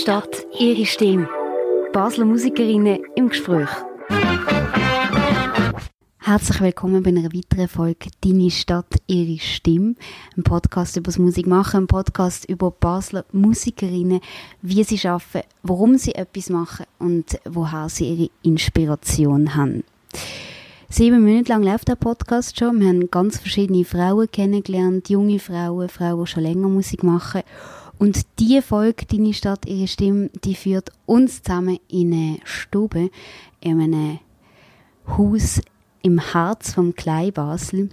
Stadt, ihre Stimme. Basler Musikerinnen im Gespräch. Herzlich willkommen bei einer weiteren Folge Deine Stadt, ihre Stimme. Ein Podcast über das Musikmachen, ein Podcast über Basler Musikerinnen, wie sie arbeiten, warum sie etwas machen und woher sie ihre Inspiration haben. Sieben Monate lang läuft der Podcast schon. Wir haben ganz verschiedene Frauen kennengelernt, junge Frauen, Frauen, die schon länger Musik machen. Und die Folge, Deine Stadt, ihre Stimme, die führt uns zusammen in eine Stube, in einem Haus im Herz vom Kleinbasel.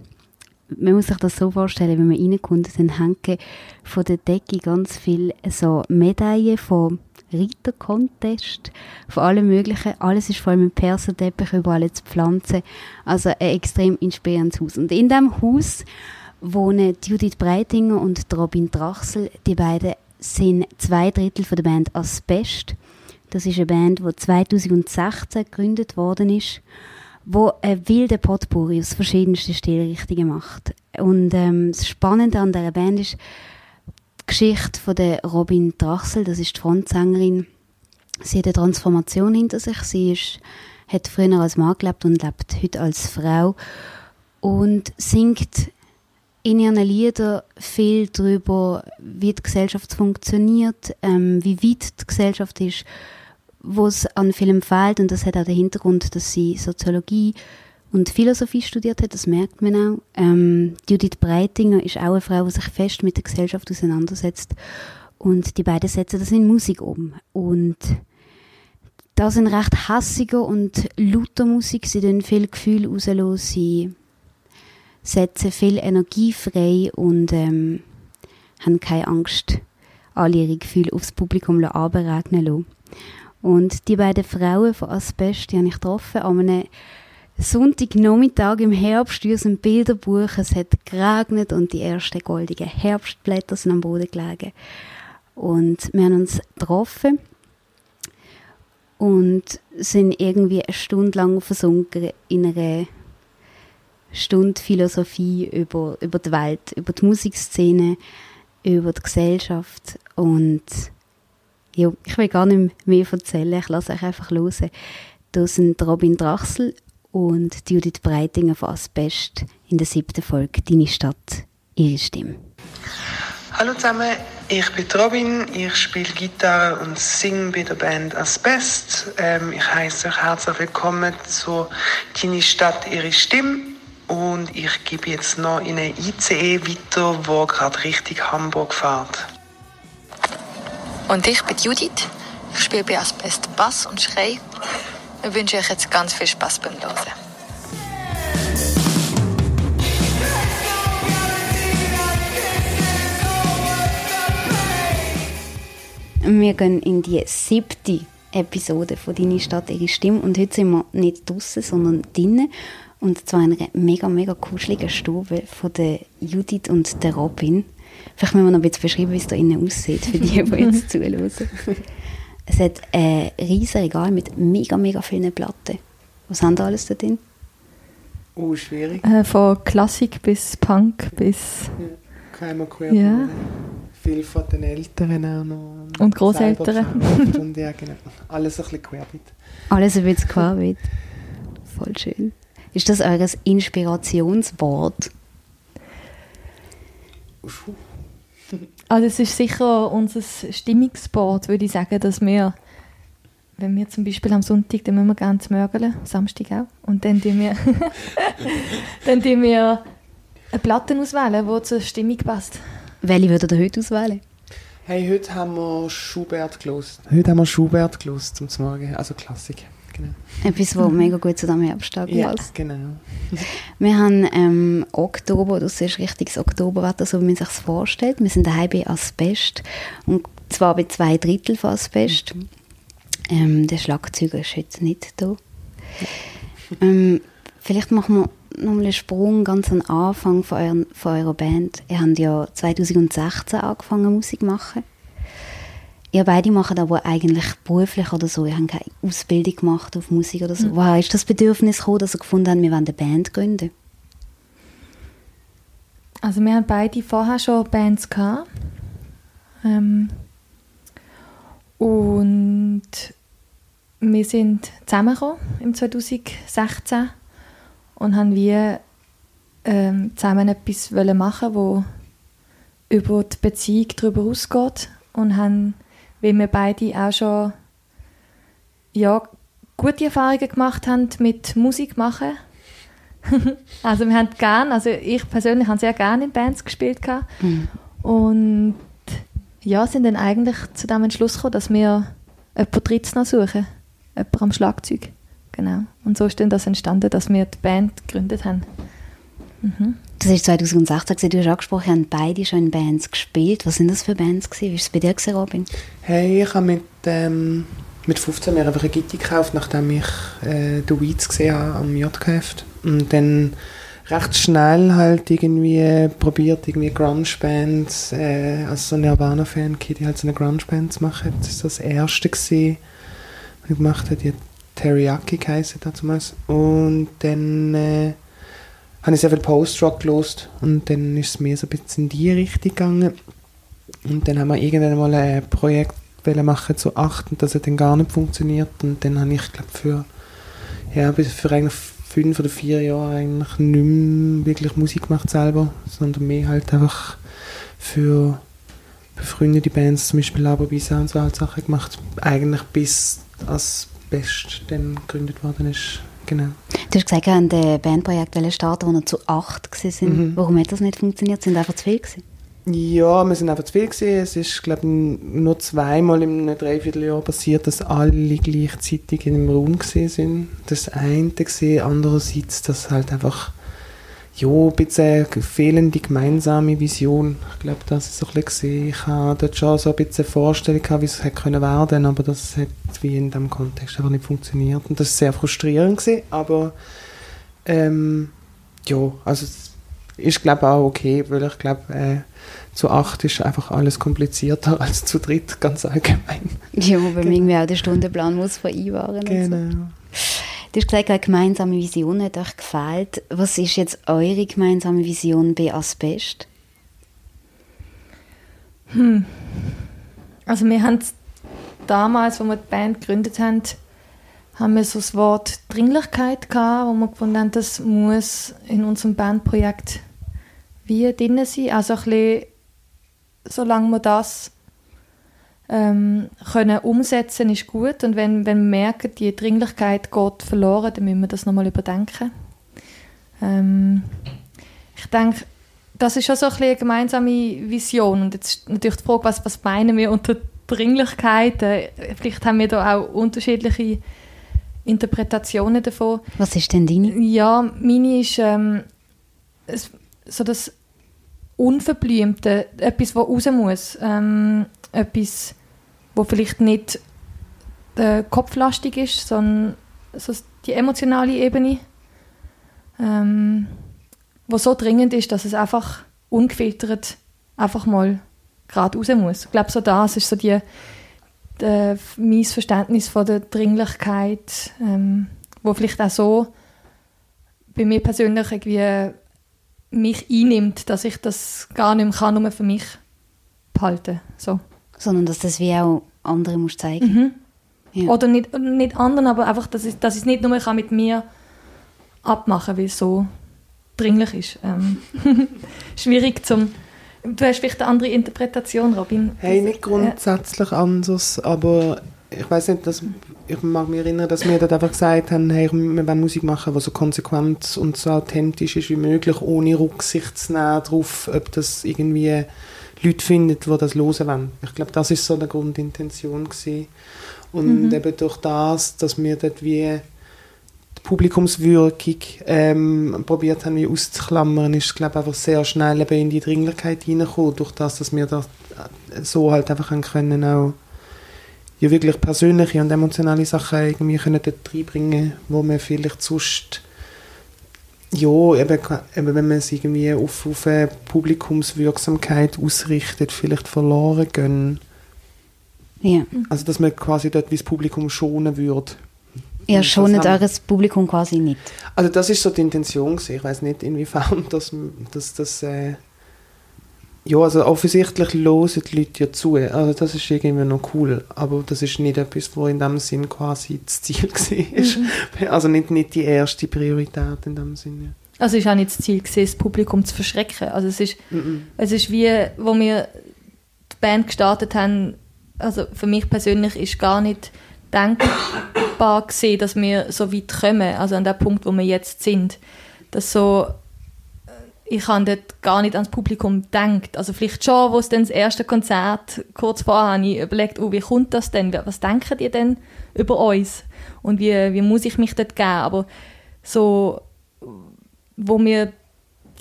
Man muss sich das so vorstellen, wenn man reinkommt, dann hängen von der Decke ganz viele so Medaillen von Reiter-Contest, von allem Möglichen. Alles ist voll mit Perserteppich, überall jetzt Pflanzen. Also ein extrem inspirierendes Haus. Und in diesem Haus wohnen Judith Breitinger und Robin Drachsel. Die beiden sind zwei Drittel von der Band Asbest. Das ist eine Band, die 2016 gegründet worden ist, wo ein wilde Potpourri aus verschiedensten Stilrichtungen macht. Und ähm, das Spannende an dieser Band ist die Geschichte von der Robin Drachsel, das ist die Frontsängerin. Sie hat eine Transformation hinter sich. Sie ist, hat früher als Mann gelebt und lebt heute als Frau und singt in ihren Liedern viel darüber, wie die Gesellschaft funktioniert, ähm, wie weit die Gesellschaft ist, wo es an vielem fehlt. Und das hat auch den Hintergrund, dass sie Soziologie und Philosophie studiert hat, das merkt man auch. Ähm, Judith Breitinger ist auch eine Frau, die sich fest mit der Gesellschaft auseinandersetzt. Und die beiden setzen das in Musik um. Und da sind recht hassiger und lauter Musik. Sie tun viel Gefühl rauslassen. Sie setzen viel Energie frei und ähm, haben keine Angst, alle ihre Gefühle aufs Publikum abregnen lassen. Und die beiden Frauen von Asbest, die habe ich getroffen an einem Sonntagnachmittag im Herbst aus dem Bilderbuch. Es hat geregnet und die ersten goldigen Herbstblätter sind am Boden gelegen. Und wir haben uns getroffen und sind irgendwie eine Stunde lang versunken in einer Stunde Philosophie über, über die Welt, über die Musikszene, über die Gesellschaft und ja, ich will gar nicht mehr erzählen, ich lasse euch einfach hören. Da sind Robin Drachsel und Judith Breitinger von Asbest in der siebten Folge «Deine Stadt, ihre Stimme». Hallo zusammen, ich bin Robin, ich spiele Gitarre und singe bei der Band Asbest. Ähm, ich heiße euch herzlich willkommen zu «Deine Stadt, ihre Stimme». Und ich gebe jetzt noch in eine ICE weiter, wo gerade Richtung Hamburg fährt. Und ich bin Judith. Ich spiele bei Asbest Bass und Schrei. Ich wünsche euch jetzt ganz viel Spaß beim Hören. Wir gehen in die siebte Episode von «Deine Stadt, ihre Stimme» und heute sind wir nicht draußen, sondern drinnen und zwar in einer mega, mega kuscheligen Stube von der Judith und der Robin. Vielleicht müssen wir noch ein bisschen beschreiben, wie es da innen aussieht, für die, die jetzt zuhören. Es hat ein riesiges Regal mit mega, mega vielen Platten. Was haben da alles da drin? Oh, schwierig. Äh, von Klassik bis Punk bis... Ja, man quer Ja. Viel von den Eltern auch noch. Und gekauft Und ja, genau. Alles ein bisschen querbeet. Alles ein bisschen querbeet. Voll schön. Ist das euer Inspirationswort? Also es ist sicher unser Stimmungsboard, würde ich sagen, dass wir, wenn wir zum Beispiel am Sonntag, dann müssen wir gerne zu Mörgeln, Samstag auch, und dann tun wir, dann tun wir eine Platte auswählen, die zur Stimmung passt. Welche würdet ihr heute auswählen? Hey, heute haben wir Schubert gelost. Heute haben wir Schubert gelost zum Morgen. Also Klassik. Genau. Etwas, das mega gut zu diesem Herbsttag Ja, passt. genau. Wir haben ähm, Oktober, das ist richtiges Oktoberwetter, so wie man sich vorstellt. Wir sind daheim bei Asbest und zwar bei zwei Drittel von Asbest. Ähm, der Schlagzeuger ist jetzt nicht da. Ähm, vielleicht machen wir nochmal einen Sprung ganz am Anfang von, euren, von eurer Band. Ihr habt ja 2016 angefangen Musik zu machen. Ihr beide machen aber eigentlich beruflich oder so. Ihr habt keine Ausbildung gemacht auf Musik oder so. Woher ist das Bedürfnis gekommen, dass ihr gefunden habt, wir wollen eine Band gründen? Also wir haben beide vorher schon Bands gehabt. Ähm, Und wir sind zusammengekommen im 2016 und haben wie ähm, zusammen etwas machen wo über die Beziehung darüber ausgeht und haben, weil wir beide auch schon ja, gute Erfahrungen gemacht haben mit Musik machen. also wir haben gern, also ich persönlich habe sehr gerne in Bands gespielt mhm. und ja, sind dann eigentlich zu dem Entschluss gekommen, dass wir jemanden Drittes noch suchen, jemanden am Schlagzeug, genau. Und so ist dann das entstanden, dass wir die Band gegründet haben. Mhm. Das ist 2016, du hast angesprochen, haben beide schon in Bands gespielt. Was sind das für Bands gewesen? Wie war es bei dir, gewesen, Robin? Hey, ich habe mit, ähm, mit 15 mir einfach eine Gitarre gekauft, nachdem ich äh, The Weeds gesehen habe am JKF. Und dann recht schnell halt irgendwie probiert, irgendwie Grunge-Bands, äh, als so ein Nirvana-Fan, die halt so eine Grunge-Band zu machen. Das ist das erste gewesen, was ich gemacht habe, die Teriyaki geheißen damals. Und dann... Äh, habe ich sehr viel Post-Rock gelost und dann ist es mir so ein bisschen in die Richtung gegangen. Und dann haben wir irgendwann mal ein Projekt machen zu acht und das hat dann gar nicht funktioniert und dann habe ich glaube für ja für eigentlich fünf oder vier Jahre eigentlich nicht mehr wirklich Musik gemacht selber, sondern mehr halt einfach für befreundete Bands, zum Beispiel Laberbisa und so halt Sachen gemacht, eigentlich bis das Best dann gegründet worden ist. Genau. Du hast gesagt, habt ein Bandprojekt starten, wo ihr zu acht waren. Mhm. Warum hat das nicht funktioniert? Sind einfach zu viel gewesen? Ja, wir sind einfach zu viel gewesen. Es ist, glaube ich, nur zweimal im Dreivierteljahr passiert, dass alle gleichzeitig in einem Raum sind. Das eine gesehen, andererseits, dass halt einfach ja, ein bisschen fehlende gemeinsame Vision. Ich glaube, das ist so ein bisschen Ich habe dort schon so ein bisschen Vorstellung gehabt, wie es hätte können werden, aber das hat wie in diesem Kontext einfach nicht funktioniert. Und das war sehr frustrierend gewesen, aber ähm, ja, also es ist glaube ich auch okay, weil ich glaube, äh, zu acht ist einfach alles komplizierter als zu dritt, ganz allgemein. Ja, weil genau. irgendwie auch der Stundenplan muss vereinbaren. Genau. So. Du hast gesagt, eine gemeinsame Vision hat euch gefällt. Was ist jetzt eure gemeinsame Vision bei Asbest? Hm. Also wir haben damals, als wir die Band gegründet haben, haben wir so das Wort Dringlichkeit gehabt, wo wir gefunden haben, das muss in unserem Bandprojekt wie drin sein. Also ein bisschen, solange wir das ähm, können umsetzen ist gut und wenn, wenn wir merken, die Dringlichkeit geht verloren, dann müssen wir das nochmal überdenken. Ähm, ich denke, das ist schon so ein eine gemeinsame Vision und jetzt natürlich die Frage, was, was meinen wir unter Dringlichkeit? Vielleicht haben wir da auch unterschiedliche Interpretationen davon. Was ist denn deine? Ja, meine ist ähm, so das Unverblümte, etwas, was raus muss. Ähm, etwas, wo vielleicht nicht äh, kopflastig ist, sondern so die emotionale Ebene, ähm, wo so dringend ist, dass es einfach ungefiltert einfach mal gerade raus muss. Ich glaube, so das ist so die, die mein Verständnis von der Dringlichkeit, ähm, wo vielleicht auch so bei mir persönlich irgendwie mich einnimmt, dass ich das gar nicht mehr kann, nur für mich behalten. So. Sondern dass das wie auch andere muss zeigen. Mhm. Ja. Oder nicht, nicht anderen, aber einfach, dass ich, dass ich es nicht nur mit mir abmachen kann, weil es so dringlich ist. Ähm, schwierig zum... Du hast vielleicht eine andere Interpretation, Robin. Hey, nicht grundsätzlich ja. anders, aber ich weiß nicht, dass, ich mag mich erinnern, dass wir dort einfach gesagt haben, hey, wir wollen Musik machen, die so konsequent und so authentisch ist wie möglich, ohne Rücksicht zu nehmen darauf, ob das irgendwie Leute findet, die das hören wollen. Ich glaube, das ist so eine Grundintention gewesen. Und mhm. eben durch das, dass wir dort wie die Publikumswirkung ähm, probiert haben, wie auszuklammern, ist, glaube ich, einfach sehr schnell eben in die Dringlichkeit hineingekommen, durch das, dass wir das äh, so halt einfach können auch ja wirklich persönliche und emotionale Sachen irgendwie können dort reinbringen, wo man vielleicht sonst ja, eben, eben wenn man es irgendwie auf, auf eine Publikumswirksamkeit ausrichtet, vielleicht verloren gehen. Ja. Also, dass man quasi dort wie das Publikum schonen würde. Ja, schonet eures Publikum quasi nicht. Also, das ist so die Intention gewesen. Ich weiß nicht, inwiefern das, das, das äh, ja, also offensichtlich hören die Leute ja zu. Also das ist irgendwie noch cool. Aber das ist nicht etwas, wo in dem Sinn quasi das Ziel war. Mhm. Also nicht, nicht die erste Priorität in dem Sinn. Also es ist auch nicht das Ziel, gewesen, das Publikum zu verschrecken. Also es ist, mhm. es ist wie, wo wir die Band gestartet haben, also für mich persönlich ist gar nicht denkbar gesehen, dass wir so weit kommen, also an dem Punkt, wo wir jetzt sind. Dass so, ich habe dort gar nicht ans Publikum gedacht. Also vielleicht schon, wo es dann das erste Konzert kurz vorher habe ich überlegt, oh, wie kommt das denn? Was denken die denn über uns? Und wie, wie muss ich mich dort geben? Aber so, wo wir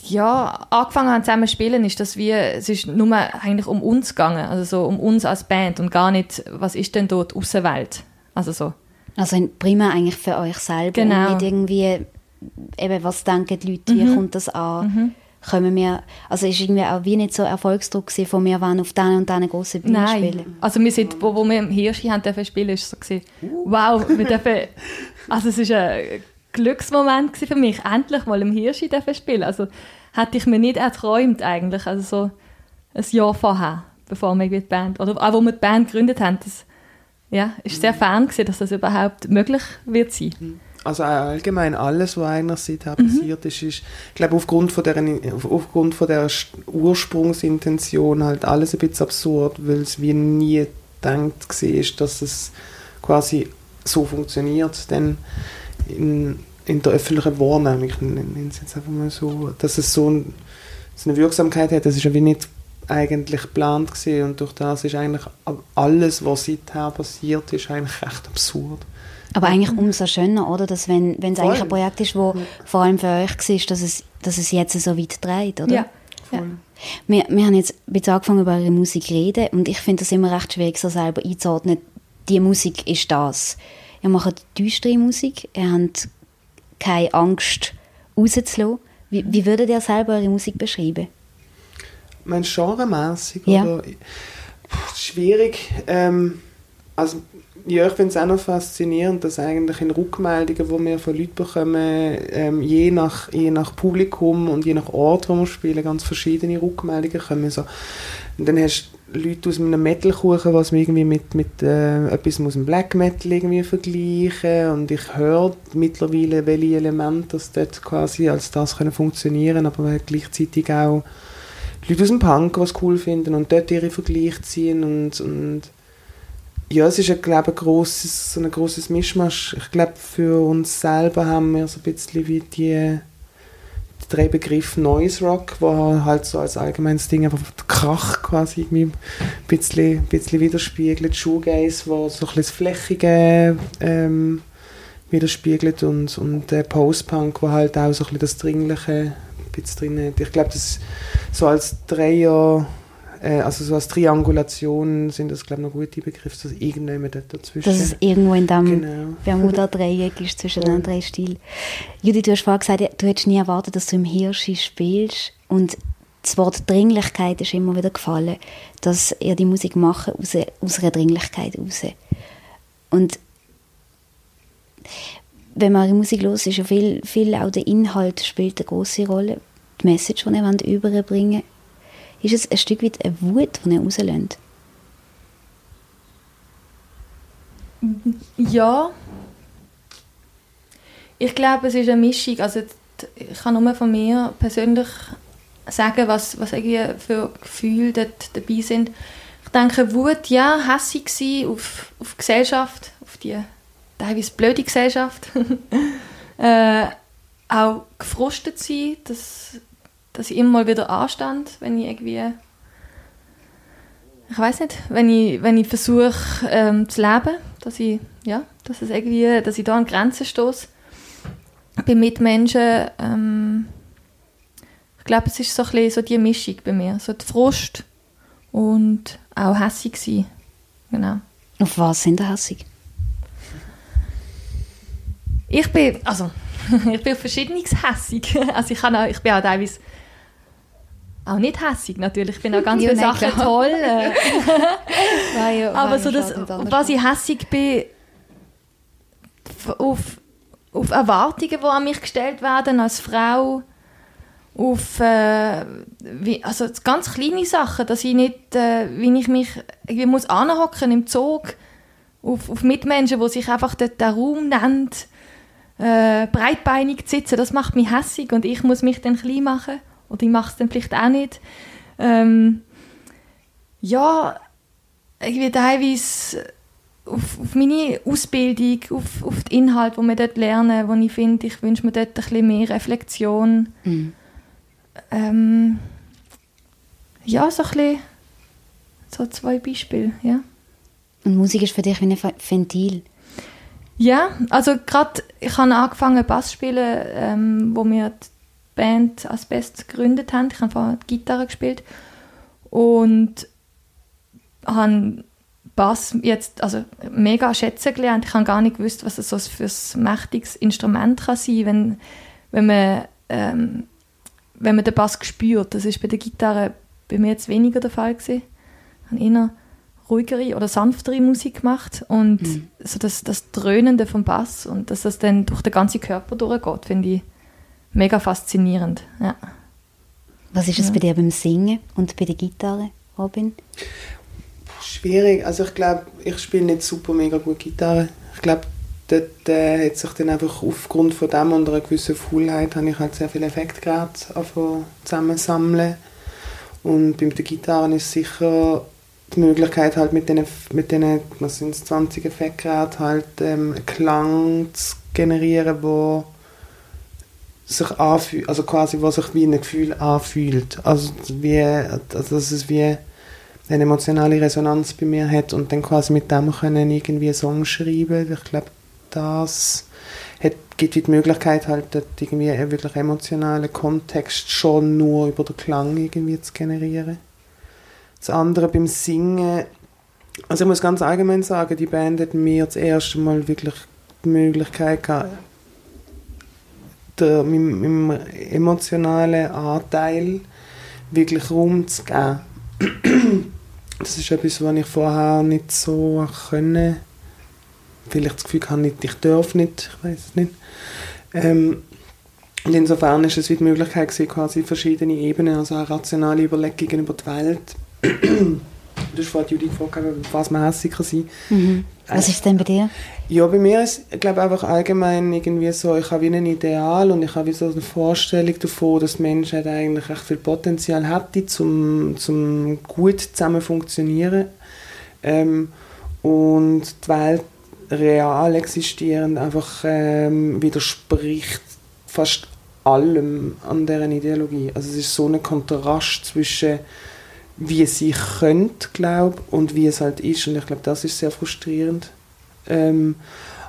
ja, angefangen haben zusammen zu spielen, ist, dass wir, es ist nur eigentlich um uns gegangen, also so um uns als Band und gar nicht, was ist denn dort Außenwelt, also so. Also prima eigentlich für euch selber genau. und nicht irgendwie, eben, was denken die Leute, mhm. wie kommt das an, mhm. können wir, also ist irgendwie auch wie nicht so Erfolgsdruck gewesen, von wir wollen auf diesen und diesen grossen Bühne Nein. spielen. also wir sind, wo, wo wir im Hirschi haben dürfen spielen, ist so gewesen, wow, wir dürfen, also es ist ein Glücksmoment für mich, endlich mal im Hirschi spielen. Also hätte ich mir nicht erträumt eigentlich, also so ein Jahr vorher, bevor wir die Band, oder auch wo wir die Band gegründet haben, das ja, ist sehr fern gewesen, dass das überhaupt möglich wird sein. Mhm. Also allgemein alles, was eigentlich seither mhm. passiert ist, ist, ich glaube, aufgrund von der, aufgrund von der Ursprungsintention halt alles ein bisschen absurd, weil es wie nie gedacht war, dass es quasi so funktioniert. Denn in, in der öffentlichen Wahrnehmung, ich nenne es jetzt einfach mal so, dass es so, ein, so eine Wirksamkeit hat, das ist ja wie nicht eigentlich geplant gewesen und durch das ist eigentlich alles, was seither passiert ist, eigentlich recht absurd. Aber eigentlich umso schöner, oder? Dass wenn, wenn es eigentlich ein Projekt ist, wo ja. vor allem für euch war, dass es, dass es jetzt so weit dreht, oder? Ja. ja. Wir, wir haben jetzt ein bisschen angefangen über eure Musik zu reden und ich finde das immer recht schwierig, so selber einzuordnen, die Musik ist das ihr macht düstere Musik, ihr habt keine Angst rauszulassen. Wie, wie würdet ihr selber eure Musik beschreiben? Mein genremässig? Ja. Oder? Schwierig. Ähm, also, ja, ich finde es auch noch faszinierend, dass eigentlich in Rückmeldungen, die wir von Leuten bekommen, ähm, je, nach, je nach Publikum und je nach Ort, wo wir spielen, ganz verschiedene Rückmeldungen kommen. So. Und dann hast Leute aus einem Metalkuchen, was man irgendwie mit, mit äh, etwas aus dem Black Metal irgendwie vergleichen und ich höre mittlerweile, welche Elemente das dort quasi als das können funktionieren, aber gleichzeitig auch Leute aus dem Punk, was cool finden und dort ihre Vergleiche ziehen und, und ja, es ist ein, glaube ein grosses, so ein grosses Mischmasch. Ich glaube, für uns selber haben wir so ein bisschen wie die drei Begriff Noise Rock, wo halt so als allgemeines Ding einfach der Krach quasi irgendwie ein bisschen, bisschen widerspiegelt. Shoegaze, wo so ein bisschen das Flächige ähm, widerspiegelt und, und der Post-Punk, wo halt auch so ein bisschen das Dringliche ein bisschen drin hat. Ich glaube, das so als Dreier äh, also so als Triangulation sind das, glaube ich, noch gute Begriffe, dass irgendjemand dazwischen... Dass es irgendwo in dem genau. Bermuda-Dreieck ist zwischen den drei Stilen. Judith, du hast vorhin gesagt, du hättest nie erwartet, dass du im Hirschi spielst und das Wort Dringlichkeit ist immer wieder gefallen, dass ihr die Musik macht aus, aus einer Dringlichkeit raus. Und wenn man eure Musik los ist ja viel, viel auch der Inhalt spielt eine große Rolle. Die Message, die ihr überbringen wollt ist es ein Stück weit eine Wut, die er rauslässt? Ja. Ich glaube, es ist eine Mischung. Also, ich kann nur von mir persönlich sagen, was, was irgendwie für Gefühle dort dabei sind. Ich denke, Wut, ja, hässig sein auf, auf Gesellschaft, auf die teilweise blöde Gesellschaft. äh, auch gefrustet sein, dass dass ich immer mal wieder anstand, wenn ich irgendwie ich weiß nicht, wenn ich, wenn ich versuche ähm, zu leben, dass ich, ja, dass es irgendwie, dass ich da an Grenzen stoße bei Mitmenschen. Ähm, ich glaube, es ist so ein bisschen so die Mischung bei mir, so die Frust und auch hässig sein. Genau. Auf was sind ihr hässig? Ich bin, also, ich bin auf verschiedenes hässig. Also ich, kann auch, ich bin auch teilweise auch nicht hässig natürlich, ich finde auch ganz viele Sachen toll. Aber so das, was ich hässig bin, auf, auf Erwartungen, die an mich gestellt werden als Frau auf äh, wie, also ganz kleine Sachen, dass ich nicht, äh, wie ich mich irgendwie muss anhocken im Zug auf, auf Mitmenschen, wo sich einfach den, den Raum nennt, äh, breitbeinig zu sitzen, das macht mich hässig und ich muss mich dann klein machen oder ich mache es dann vielleicht auch nicht. Ähm, ja, irgendwie teilweise auf, auf meine Ausbildung, auf, auf den Inhalt, den wir dort lernen, wo ich finde, ich wünsche mir dort ein bisschen mehr Reflexion. Mhm. Ähm, ja, so ein bisschen, so zwei Beispiele, ja. Und Musik ist für dich wie ein Ventil? Ja, also gerade, ich habe angefangen Bass zu spielen, ähm, wo wir die Band Asbest gegründet haben. Ich habe vorher Gitarre gespielt und habe Bass jetzt also mega schätzen gelernt. Ich habe gar nicht gewusst, was das so für ein mächtiges Instrument kann sein wenn, wenn man ähm, wenn man den Bass spürt. Das ist bei der Gitarre bei mir jetzt weniger der Fall gewesen. Ich habe eher ruhigere oder sanftere Musik gemacht und mhm. so das, das Dröhnende vom Bass und dass das dann durch den ganzen Körper durchgeht, finde ich mega faszinierend. Ja. Was ist es ja. bei dir beim Singen und bei der Gitarre, Robin? Schwierig. Also ich glaube, ich spiele nicht super mega gut Gitarre. Ich glaube, dort äh, hat sich dann einfach aufgrund von dem und einer gewissen Faulheit habe ich halt sehr viele Effektgeräte zusammensammeln. Und bei der Gitarre ist sicher die Möglichkeit halt mit diesen, mit denen, was sind 20 Effektgeräten halt ähm, Klang zu generieren, wo sich anfühlt, also quasi, was sich wie ein Gefühl anfühlt. Also wie, also dass es wie eine emotionale Resonanz bei mir hat und dann quasi mit dem können irgendwie einen Song schreiben. Ich glaube, das hat, gibt die Möglichkeit halt irgendwie einen wirklich emotionalen Kontext schon nur über den Klang irgendwie zu generieren. Das andere beim Singen, also ich muss ganz allgemein sagen, die Band hat mir das erste Mal wirklich die Möglichkeit gehabt, der, meinem, meinem emotionalen Anteil wirklich Raum zu geben. Das ist etwas, was ich vorher nicht so können. Vielleicht das Gefühl habe, ich darf nicht, ich weiß es nicht. Ähm, und insofern ist es wie die Möglichkeit quasi verschiedene Ebenen, also eine rationale Überlegungen über die Welt. Vorhin Judith gefragt, was man kann sein. Mhm. Was ist denn bei dir? Ja, bei mir ist, glaube einfach allgemein irgendwie so, ich habe wie ein Ideal und ich habe wie so eine Vorstellung davon, dass Menschen eigentlich echt viel Potenzial hätte, zum, zum gut zusammen funktionieren. Ähm, und die Welt real existierend einfach ähm, widerspricht fast allem an deren Ideologie. Also es ist so ein Kontrast zwischen wie es sie könnte, glaube und wie es halt ist. Und ich glaube, das ist sehr frustrierend. Ähm,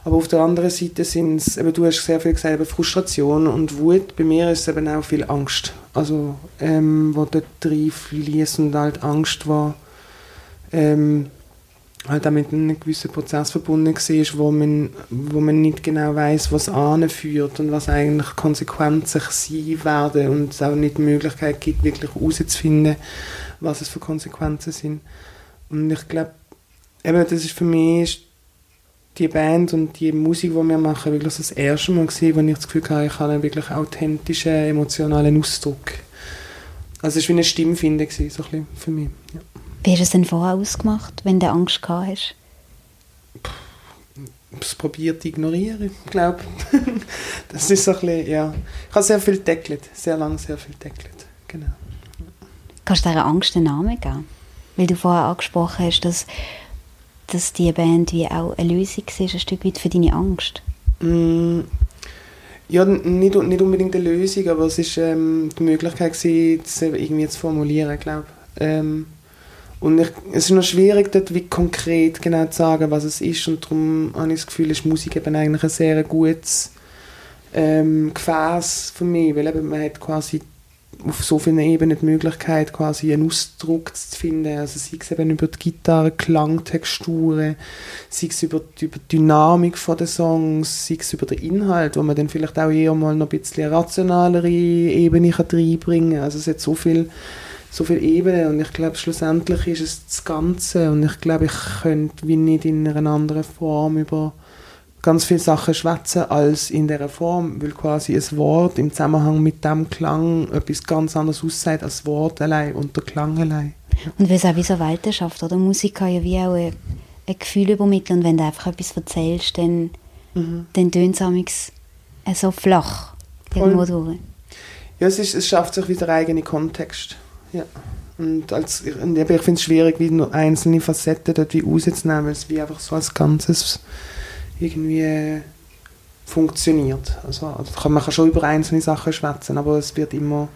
aber auf der anderen Seite sind es, du hast sehr viel gesagt, Frustration und Wut. Bei mir ist es eben auch viel Angst. Also, ähm, wo dort reinfließt und halt Angst war, ähm, halt auch mit einem gewissen Prozess verbunden war, wo man, wo man nicht genau weiß, was anführt und was eigentlich Konsequenzen sein werden und es auch nicht die Möglichkeit gibt, wirklich herauszufinden, was es für Konsequenzen sind. Und ich glaube, eben, das ist für mich die Band und die Musik, die wir machen, wirklich das erste Mal gewesen, wo ich das Gefühl hatte, ich habe einen wirklich authentischen, emotionalen Ausdruck. Also es war wie eine Stimmfinde so ein bisschen für mich. Ja. Wie hast du es denn vorher ausgemacht, wenn du Angst gehabt hast? es probiert zu ignorieren, ich glaube. das ist so ein bisschen, ja. Ich habe sehr viel deckelt, sehr lange sehr viel deckelt, genau. Kannst du dieser Angst einen Namen geben? Weil du vorher angesprochen hast, dass, dass die Band wie auch eine Lösung ist, ein Stück weit für deine Angst. Mm, ja, nicht, nicht unbedingt eine Lösung, aber es war ähm, die Möglichkeit, gewesen, das irgendwie zu formulieren, glaube ähm, und ich, es ist noch schwierig, dort wie konkret genau zu sagen, was es ist. Und darum habe ich das Gefühl, ist Musik eben eigentlich ein sehr gutes ähm, Gefäß für mich, weil eben man hat quasi auf so vielen Ebenen die Möglichkeit, quasi einen Ausdruck zu finden. Also sei es eben über die Gitarre, Klangtexturen, sei es über die, über die Dynamik der Songs, sei es über den Inhalt, wo man dann vielleicht auch eher mal noch ein bisschen rationalere Ebene reinbringen kann. Also es hat so viel, so viele Ebenen und ich glaube, schlussendlich ist es das Ganze und ich glaube, ich könnte wie nicht in einer anderen Form über ganz viele Sachen schwätzen als in dieser Form, weil quasi ein Wort im Zusammenhang mit dem Klang etwas ganz anderes aussieht als das Wort allein und der Klang allein. Und weil es auch wie so Welten schafft, oder? Musik kann ja wie auch ein, ein Gefühl übermitteln und wenn du einfach etwas erzählst, dann, mhm. dann tönt es so flach irgendwo durch. Ja, es, ist, es schafft sich wieder eigene Kontext. Ja. Und, als, und ich finde es schwierig, wie nur einzelne Facetten dort wie rauszunehmen, weil es wie einfach so als Ganzes irgendwie funktioniert. Also, also man kann schon über einzelne Sachen schwätzen, aber es wird immer,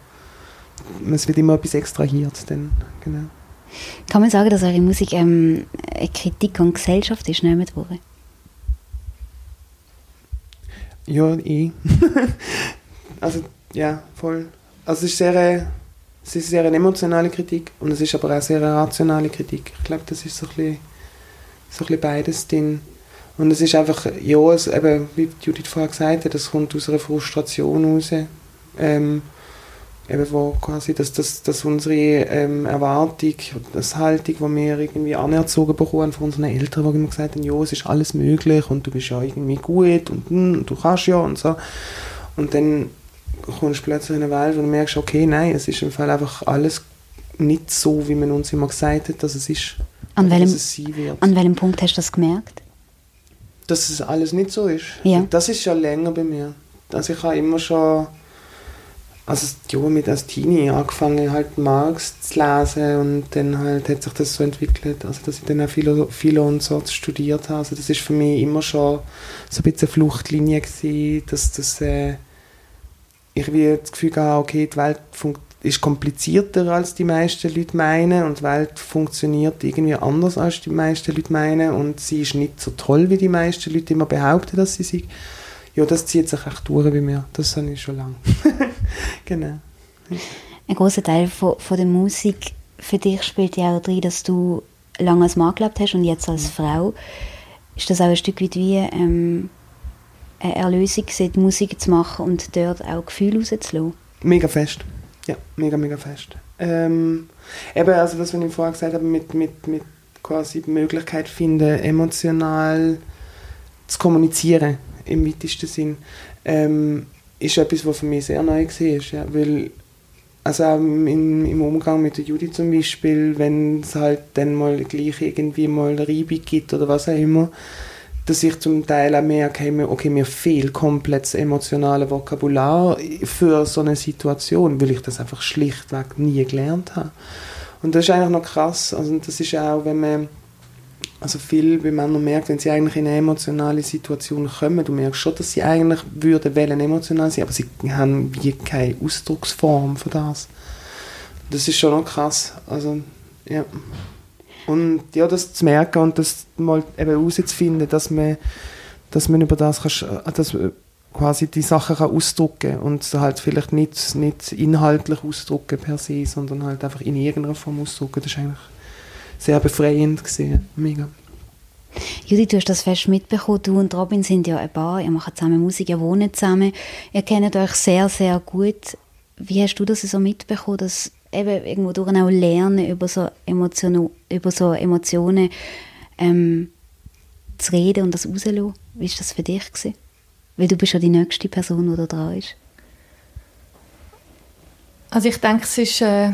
es wird immer etwas extrahiert. Dann, genau. Kann man sagen, dass eure Musik ähm, eine Kritik an die Gesellschaft ist, nicht worden? Ja, eh. also, ja, voll. Also es ist sehr, es ist sehr eine emotionale Kritik und es ist aber auch sehr eine rationale Kritik. Ich glaube, das ist so ein bisschen, so ein bisschen beides drin. Und es ist einfach, ja, es, eben, wie Judith vorher gesagt hat, das kommt aus einer Frustration raus. Ähm, eben wo quasi, dass, dass, dass unsere ähm, Erwartung, das Haltung, die wir irgendwie anerzogen bekommen von unseren Eltern, die immer gesagt haben, ja, es ist alles möglich und du bist ja irgendwie gut und, hm, und du kannst ja und so. Und dann kommst du plötzlich in eine Welt, wo du merkst, okay, nein, es ist im Fall einfach alles nicht so, wie man uns immer gesagt hat, dass es ist. An welchem, es sein wird. An welchem Punkt hast du das gemerkt? dass es alles nicht so ist. Ja. Das ist schon länger bei mir. Also ich habe immer schon, also ja, mit als Teenie angefangen halt Marx zu lesen und dann halt hat sich das so entwickelt, also dass ich dann auch Philo, Philo und so studiert habe. Also das ist für mich immer schon so ein bisschen eine Fluchtlinie gewesen, dass das, äh, ich wie das Gefühl habe, okay, die Welt ist komplizierter als die meisten Leute meinen und die Welt funktioniert irgendwie anders als die meisten Leute meinen und sie ist nicht so toll, wie die meisten Leute immer behaupten, dass sie sind. Ja, das zieht sich echt durch bei mir. Das habe ich schon lange. genau. Ein großer Teil von, von der Musik für dich spielt ja auch drin, dass du lange als Mann gelebt hast und jetzt als mhm. Frau. Ist das auch ein Stück weit wie ähm, eine Erlösung, die Musik zu machen und dort auch Gefühle rauszulassen? Mega fest. Ja, mega, mega fest. Ähm, eben, also das, was ich vorher gesagt habe, mit, mit, mit quasi die Möglichkeit finden, emotional zu kommunizieren, im weitesten Sinn, ähm, ist etwas, was für mich sehr neu war. Ja, weil, also auch im, Umgang mit der Judy zum Beispiel, wenn es halt dann mal gleich irgendwie mal Reibung gibt oder was auch immer, dass ich zum Teil auch merke, okay, mir fehlt komplett das emotionale Vokabular für so eine Situation, weil ich das einfach schlichtweg nie gelernt habe. Und das ist eigentlich noch krass. Also das ist auch, wenn man also viel, wie man merkt, wenn sie eigentlich in eine emotionale Situation kommen, du merkst schon, dass sie eigentlich würden wollen emotional sein, aber sie haben wie keine Ausdrucksform für das. Das ist schon noch krass. Also, ja. Und ja, das zu merken und das mal eben herauszufinden, dass man, dass man über das kann, dass quasi die Sachen kann ausdrücken und halt vielleicht nicht, nicht inhaltlich ausdrücken per se, sondern halt einfach in irgendeiner Form ausdrücken. Das ist eigentlich sehr befreiend gesehen, mega. Judith, du hast das fest mitbekommen. Du und Robin sind ja ein Paar, ihr macht zusammen Musik, ihr wohnt zusammen. Ihr kennt euch sehr, sehr gut. Wie hast du das so mitbekommen, dass eben irgendwo durch auch lernen, über so Emotionen, über so Emotionen ähm, zu reden und das rauszulassen. Wie war das für dich? Gewesen? Weil du bist ja die nächste Person, die da dran ist. Also ich denke, es ist, äh,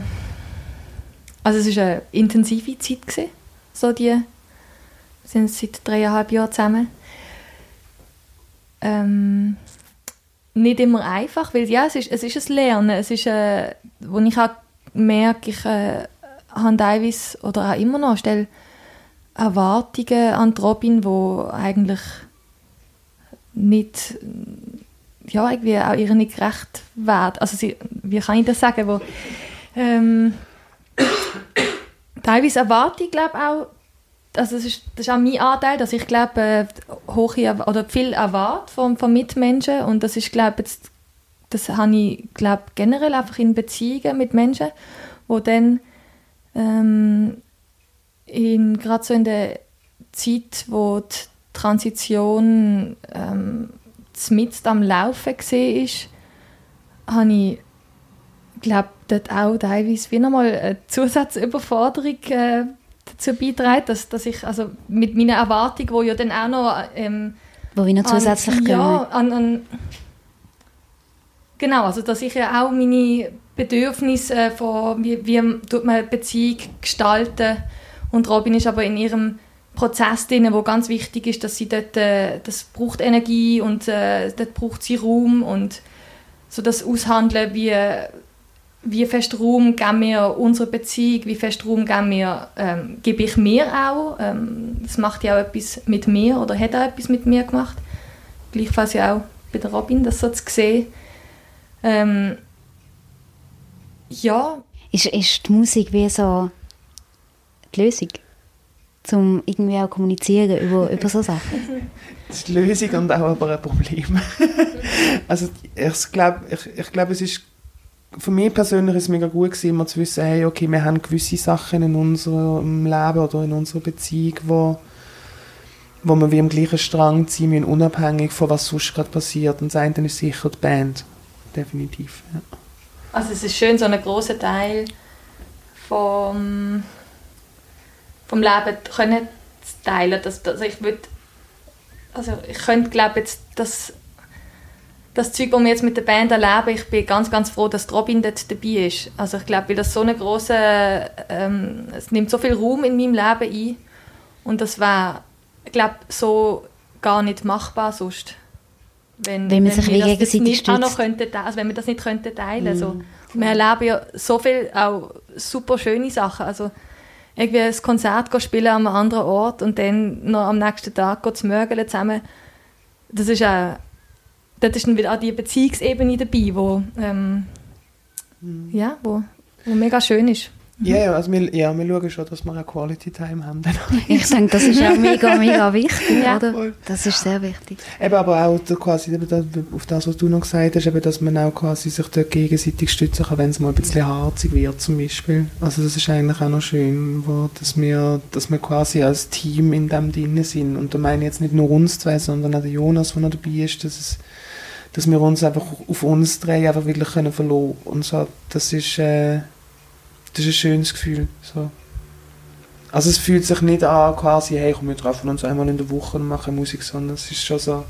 also es ist eine intensive Zeit gewesen, so die, wir sind seit dreieinhalb Jahren zusammen. Ähm, nicht immer einfach, weil ja, es ist, es ist ein Lernen, es ist, äh, wo ich auch merke, ich äh, habe teilweise oder auch immer noch stelle Erwartungen an die Robin, die eigentlich nicht ja, irgendwie auch ihr nicht gerecht werden. Also sie, wie kann ich das sagen, wo ähm, teilweise erwarte ich glaube auch, also das ist, das ist auch mein Anteil, dass ich glaube äh, hohe oder viel erwarte von, von Mitmenschen und das ist glaube jetzt das habe ich glaube generell einfach in Beziehungen mit Menschen, wo dann ähm, in gerade so in der Zeit, wo die Transition ähm, mit am Laufen war, ist, habe ich glaube dort auch teilweise wie nochmal eine Zusatzüberforderung äh, dazu beitragen, dass, dass ich also mit meiner Erwartung, wo ja dann auch noch ähm, Wo wir noch zusätzlich an. Ja, an, an, genau, also dass ich ja auch meine Bedürfnisse äh, von, wie, wie tut man Beziehung gestalten und Robin ist aber in ihrem Prozess drin, wo ganz wichtig ist, dass sie dort, äh, das braucht Energie und äh, dort braucht sie Raum und so das Aushandeln, wie, wie fest Raum geben wir unserer Beziehung, wie fest Raum geben wir, ähm, gebe ich mir auch. Ähm, das macht ja auch etwas mit mir oder hat auch etwas mit mir gemacht. Gleichfalls ja auch bei der Robin, das so zu sehen. Ähm, ja. Ist, ist die Musik wie so die Lösung? um irgendwie auch kommunizieren über, über so Sachen? Das ist die Lösung und auch aber ein Problem. also ich glaube, ich, ich glaub, es ist für mich persönlich ist es mega gut gewesen, immer zu wissen, hey, okay, wir haben gewisse Sachen in unserem Leben oder in unserer Beziehung, wo, wo wir wie am gleichen Strang ziehen müssen, unabhängig von was sonst gerade passiert. Und das eine ist sicher die Band, definitiv. Ja. Also es ist schön, so einen grossen Teil vom, vom Leben können zu teilen. Das, also ich würde, also ich könnte glaube jetzt das das Zeug, das wir jetzt mit der Band erleben, ich bin ganz, ganz froh, dass Robin dort dabei ist. Also ich glaube, weil das so eine große, ähm, es nimmt so viel Raum in meinem Leben ein und das ich glaube, so gar nicht machbar sonst. Wenn, wenn man sich wie gegenseitig nicht auch noch könnte, also wenn wir das nicht könnte teilen mm. so. Wir erleben ja so viel auch super schöne Sachen, also irgendwie ein Konzert spielen an einem anderen Ort und dann noch am nächsten Tag zu mögeln zusammen, das ist auch dort ist dann wieder auch die Beziehungsebene dabei, wo, ähm, mhm. ja, wo, wo mega schön ist. Ja, yeah, also wir, ja, wir schauen schon, dass wir eine Quality Time haben. ich denke, das ist auch mega, mega wichtig, ja. oder? Das ist sehr wichtig. Eben aber auch quasi, auf das, was du noch gesagt hast, eben, dass man auch quasi sich dort gegenseitig stützen kann, wenn es mal ein bisschen harzig wird zum Beispiel. Also das ist eigentlich auch noch schön, wo, dass, wir, dass wir quasi als Team in dem drin sind. Und da meine ich jetzt nicht nur uns zwei, sondern auch der Jonas, der noch dabei ist, dass es dass wir uns einfach auf uns drei einfach wirklich können verlassen und so, das ist, äh, das ist ein schönes Gefühl, so. Also es fühlt sich nicht an, quasi, hey, komm, wir treffen uns einmal in der Woche und machen Musik, sondern es ist schon so,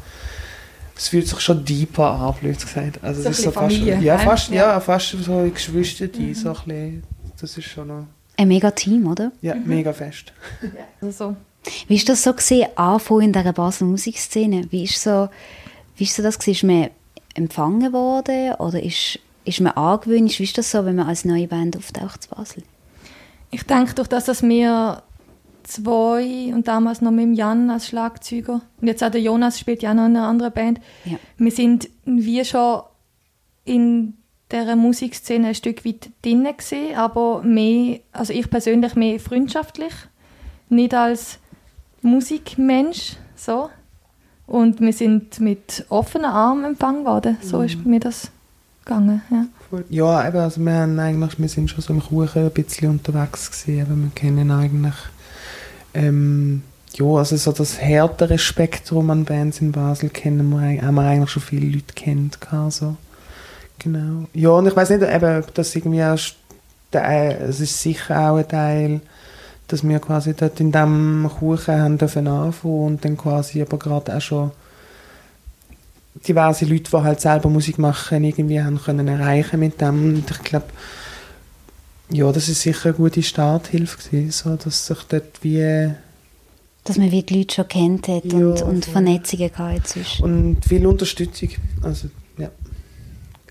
es fühlt sich schon deeper an, blöd gesagt. Also so es ist so fast, ja, fast, ja. ja, fast so Geschwister, die mhm. so ein bisschen, das ist schon noch... Ein mega Team, oder? Ja, mhm. mega fest. Ja, also. Wie ist das so gesehen, anfangen in dieser Basel Musikszene? Wie ist so, wie ist so das gewesen? Ist man empfangen worden oder ist, ist man angewöhnt? Wie ist das so, wenn man als neue Band auftaucht zu Basel? Ich denke, durch das, dass wir zwei und damals noch mit dem Jan als Schlagzeuger und jetzt auch der Jonas spielt ja noch in einer anderen Band. Ja. Wir sind wie schon in der Musikszene ein Stück weit drin gewesen, aber mehr, also ich persönlich mehr freundschaftlich, nicht als Musikmensch, so. Und wir sind mit offenen Armen empfangen worden. So ist mir das gegangen. Ja, ja eben, also wir, haben eigentlich, wir sind schon so im Kuchen ein bisschen unterwegs gewesen. Eben, wir kennen eigentlich ähm, ja, also so das härtere Spektrum an Bands in Basel kennen wir, haben wir eigentlich schon viele Leute kennt. So. Genau. Ja, und ich weiß nicht, eben, das irgendwie auch, es ist sicher auch ein Teil dass wir quasi dort in diesem Kuchen haben dürfen anfangen und dann quasi aber gerade auch schon diverse Leute, die halt selber Musik machen, irgendwie haben können erreichen mit dem und ich glaube, ja, das ist sicher eine gute Starthilfe gewesen, so, dass sich dort wie dass man wie die Leute schon kennt hat ja, und, und Vernetzungen gehabt zwischen. Und viel Unterstützung, also ja.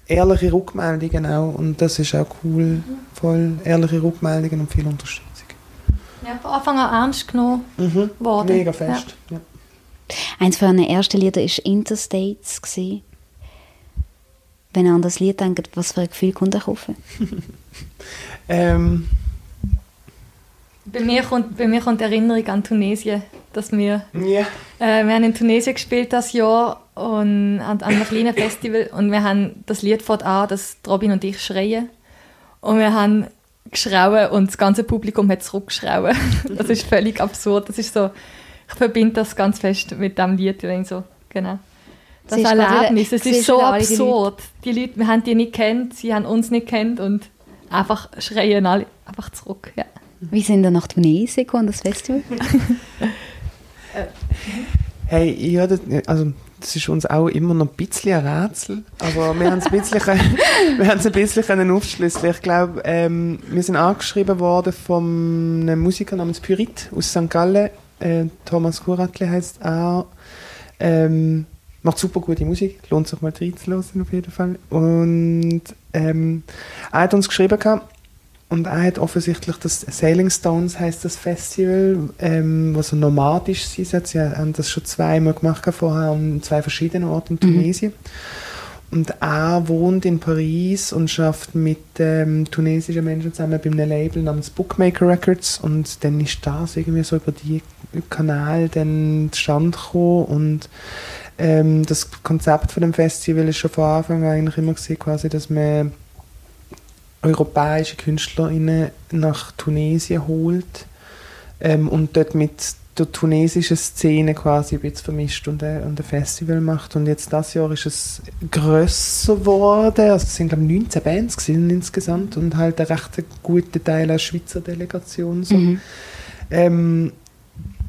Ehrliche Rückmeldungen auch und das ist auch cool, voll ehrliche Rückmeldungen und viel Unterstützung. Ja, von Anfang an ernst genommen mhm. worden. Mega fest. Ja. Ja. Eins von den ersten Lieder war Interstates. Gewesen. Wenn ihr an das Lied denkt, was für ein Gefühl kommt euch auf? ähm. bei, mir kommt, bei mir kommt die Erinnerung an Tunesien. Dass wir, yeah. äh, wir haben in Tunesien gespielt das Jahr und an, an einem kleinen Festival und wir haben das Lied fängt an, dass Robin und ich schreien. Und wir haben geschrauen und das ganze Publikum hat zurückgeschrauen. das ist völlig absurd. Das ist so, ich verbinde das ganz fest mit dem Lied. So, genau. Das ist Erlebnis, es ist so absurd. Die Leute, wir haben die nicht kennt, sie haben uns nicht kennt und einfach schreien alle einfach zurück. Ja. Wie sind ihr nach Tunesien gekommen, das Festival? Hey, ja, das, also das ist uns auch immer noch ein bisschen ein Rätsel, aber wir haben es ein bisschen, wir haben es ein bisschen können aufschlüsseln. Ich glaube, ähm, wir sind angeschrieben worden von einem Musiker namens Pyrit aus St. Gallen. Äh, Thomas Kuratli heißt er. Ähm, macht super gute Musik, lohnt sich mal reinzuhören auf jeden Fall. Und ähm, er hat uns geschrieben gehabt, und er hat offensichtlich das Sailing Stones heißt das Festival, ähm, was so nomadisch soll. Sie haben das schon zweimal gemacht vorher an zwei verschiedenen Orten in mhm. Tunesien. Mhm. Und er wohnt in Paris und schafft mit ähm, tunesischen Menschen zusammen bei einem Label namens Bookmaker Records. Und dann ist das irgendwie so über die Kanal dann zustande gekommen. Und ähm, das Konzept von dem Festival ist schon von Anfang an eigentlich immer gesehen, quasi, dass man europäische KünstlerInnen nach Tunesien holt ähm, und dort mit der tunesischen Szene quasi ein bisschen vermischt und ein, und ein Festival macht. Und jetzt das Jahr ist es grösser geworden. Also es sind glaube ich 19 Bands insgesamt und halt ein recht guter Teil der Schweizer Delegation. So. Mhm. Ähm,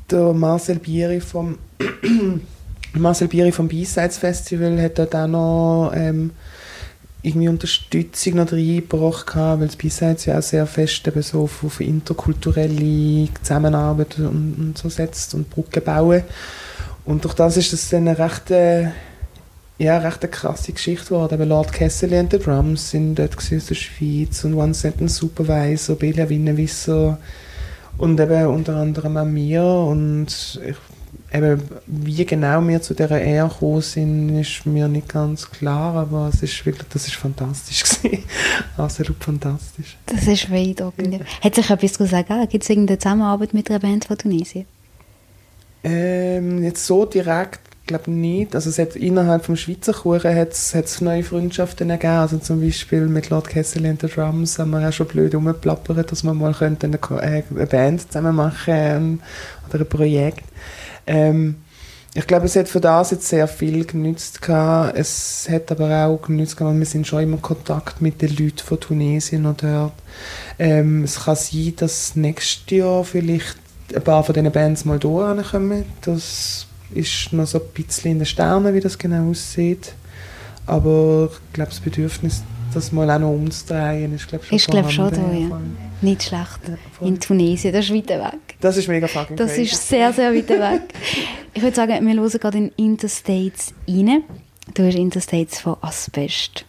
der Marcel Bieri vom Marcel Bieri vom B-Sides Festival hat dort auch noch ähm, irgendwie Unterstützung noch reingebracht, weil das B-Sides ja auch sehr fest eben so auf, auf interkulturelle Zusammenarbeit und, und, so setzt und Brücken bauen. Und durch das ist das eine recht, äh, ja, recht eine krasse Geschichte geworden. Eben Lord Kessel und die Drums sind dort aus der Schweiz und One Sentence Supervisor, Belia Winnewisser und eben unter anderem auch mir und ich eben, wie genau wir zu dieser Ehre gekommen sind, ist mir nicht ganz klar, aber es ist wirklich, das ist fantastisch gewesen. Absolut fantastisch. Das ist beeindruckend. Ja. Hat sich etwas gesagt, gibt es irgendeine Zusammenarbeit mit einer Band von Tunesien? Ähm, jetzt so direkt glaube nicht. Also es hat innerhalb vom Schweizer Kuchen hat's, neue Freundschaften gegeben. Also zum Beispiel mit Lord Kessel in den Drums haben wir auch schon blöd rumgeplappert, dass wir mal eine, äh, eine Band zusammen machen ähm, oder ein Projekt. Ähm, ich glaube, es hat für das jetzt sehr viel genützt gehabt. Es hat aber auch genützt gehabt, wir sind schon immer in Kontakt mit den Leuten von Tunesien und dort. Ähm, es kann sein, dass nächstes Jahr vielleicht ein paar von diesen Bands mal hier kommen. Das ist noch so ein bisschen in den Sternen, wie das genau aussieht. Aber ich glaube, das Bedürfnis, das mal auch noch umzudrehen, ist glaube ich schon, ist, glaub, schon da. Ja. Nicht schlecht. Ja, in Tunesien, das ist weit weg. Das ist mega fucking Das crazy. ist sehr, sehr weit weg. ich würde sagen, wir hören gerade in Interstates rein. Du hast Interstates von Asbest.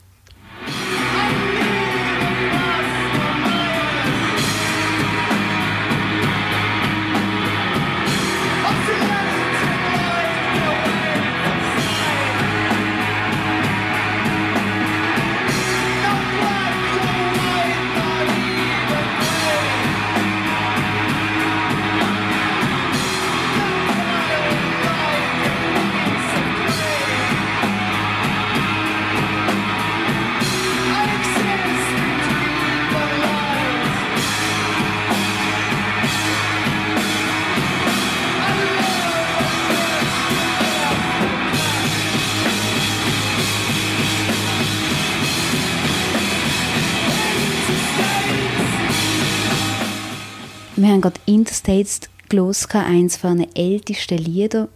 Haben gerade Interstates gelesen, eines von den ältesten Lieder.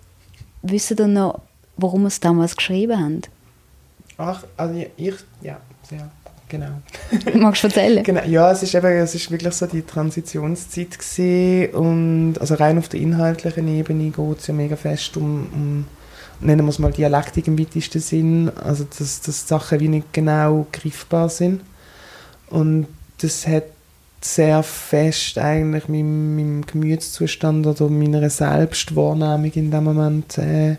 Wissen ihr noch, warum wir es damals geschrieben haben? Ach, also ich, ja, sehr, genau. Magst du erzählen? Genau, ja, es ist, eben, es ist wirklich so die Transitionszeit gewesen und also rein auf der inhaltlichen Ebene geht es ja mega fest um, um nennen wir es mal Dialektik im weitesten Sinn, also dass, dass Sachen wie nicht genau greifbar sind und das hat sehr fest eigentlich meinem, meinem Gemütszustand oder meiner Selbstwahrnehmung in dem Moment äh,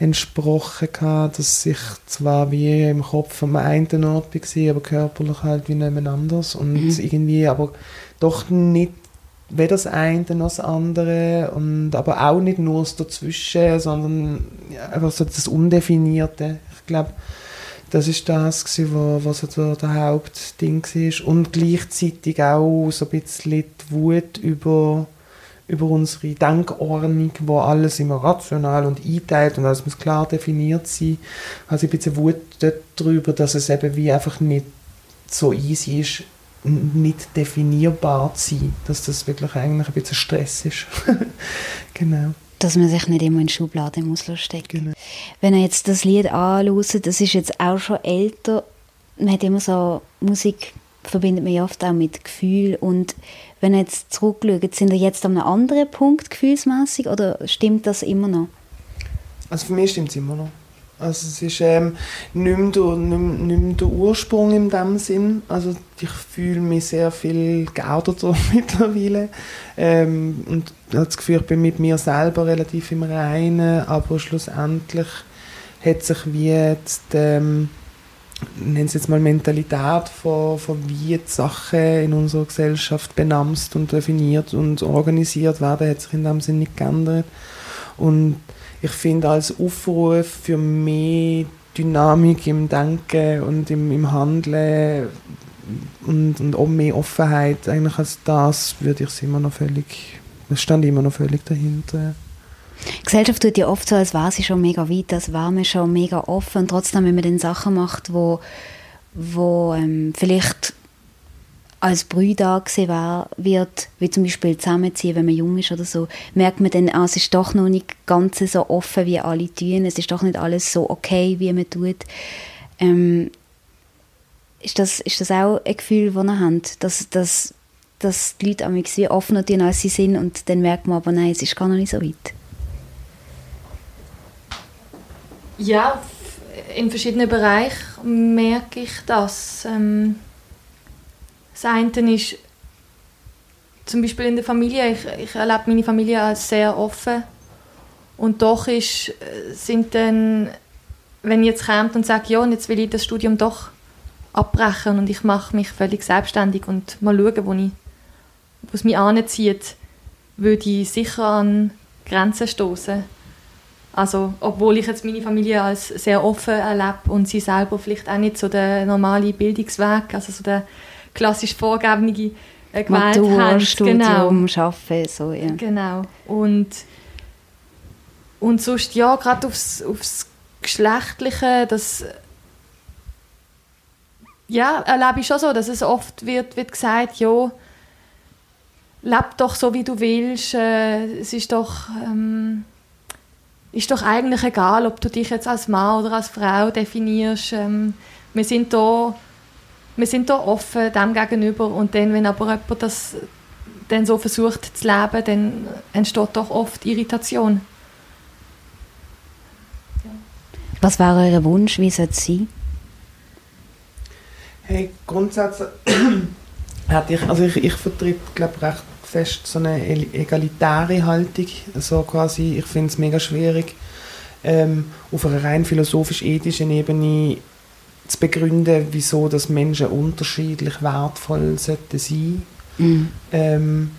entsprochen hatte, dass ich zwar wie im Kopf am einen Ort war, aber körperlich halt wie niemand anders und mhm. irgendwie aber doch nicht weder das eine noch das andere und aber auch nicht nur das Dazwischen, sondern einfach so das Undefinierte. Ich glaube, das ist das, wo, was so der Hauptding war. Und gleichzeitig auch so ein bisschen die Wut über, über unsere Denkordnung, wo alles immer rational und einteilt und alles muss klar definiert sein. Also ein bisschen Wut darüber, dass es eben wie einfach nicht so easy ist, nicht definierbar zu sein. Dass das wirklich eigentlich ein bisschen Stress ist. genau. Dass man sich nicht immer in Schubladen muss stecken Genau. Wenn ihr jetzt das Lied anhört, das ist jetzt auch schon älter, man hat immer so, Musik verbindet man ja oft auch mit Gefühl und wenn ihr jetzt zurückschaut, sind ihr jetzt an einem anderen Punkt gefühlsmäßig oder stimmt das immer noch? Also für mich stimmt es immer noch. Also es ist ähm, nicht, mehr der, nicht, nicht der Ursprung in dem Sinn. Also ich fühle mich sehr viel geerdeter mittlerweile. Ähm, und ich habe das Gefühl, ich bin mit mir selber relativ im Reinen, aber schlussendlich hat sich wie jetzt, ähm, nennen es jetzt mal Mentalität von, von wie die Sachen in unserer Gesellschaft benamst und definiert und organisiert werden, hat sich in dem Sinn nicht geändert. Und ich finde als Aufruf für mehr Dynamik im Denken und im, im Handeln und, und auch mehr Offenheit eigentlich als das, würde ich es immer noch völlig, es stand immer noch völlig dahinter. Die Gesellschaft tut ja oft so, als wäre sie schon mega weit, als wäre man schon mega offen und trotzdem, wenn man dann Sachen macht, wo, wo ähm, vielleicht als Brüder gesehen wär- wird, wie zum Beispiel zusammenziehen, wenn man jung ist oder so, merkt man dann, ah, es ist doch noch nicht ganz so offen, wie alle tun, es ist doch nicht alles so okay, wie man tut. Ähm, ist, das, ist das auch ein Gefühl, das ihr habt, dass, dass, dass die Leute manchmal wie offener tun, als sie sind und dann merkt man aber, nein, es ist gar noch nicht so weit? Ja, in verschiedenen Bereichen merke ich das. Ähm, das eine ist zum Beispiel in der Familie. Ich, ich erlebe meine Familie als sehr offen. Und doch ist, äh, sind dann, wenn ich jetzt kommt und sage, ja, und jetzt will ich das Studium doch abbrechen und ich mache mich völlig selbstständig und mal schauen, wo, ich, wo es mich anzieht, würde ich sicher an Grenzen stoßen. Also, obwohl ich jetzt meine Familie als sehr offen erlebe und sie selber vielleicht auch nicht so den normalen Bildungsweg, also so der klassisch vorgegebene äh, gewählt Matur, haben. Studium, Genau. Arbeiten, so, ja. Genau. Und, und sonst, ja, gerade aufs, aufs Geschlechtliche, das ja, erlebe ich schon so, dass es oft wird, wird gesagt, ja, leb doch so, wie du willst, äh, es ist doch, ähm, ist doch eigentlich egal, ob du dich jetzt als Mann oder als Frau definierst. Ähm, wir sind da wir sind da offen dem gegenüber und dann, wenn aber jemand das dann so versucht zu leben, dann entsteht doch oft Irritation. Was wäre euer Wunsch? Wie soll es sein? Hey, grundsätzlich hätte ich, also ich, ich vertrete, glaube recht fest so eine egalitäre Haltung. So quasi, ich finde es mega schwierig, ähm, auf einer rein philosophisch-ethischen Ebene zu begründen, wieso dass Menschen unterschiedlich wertvoll sollten sein Mhm. ähm,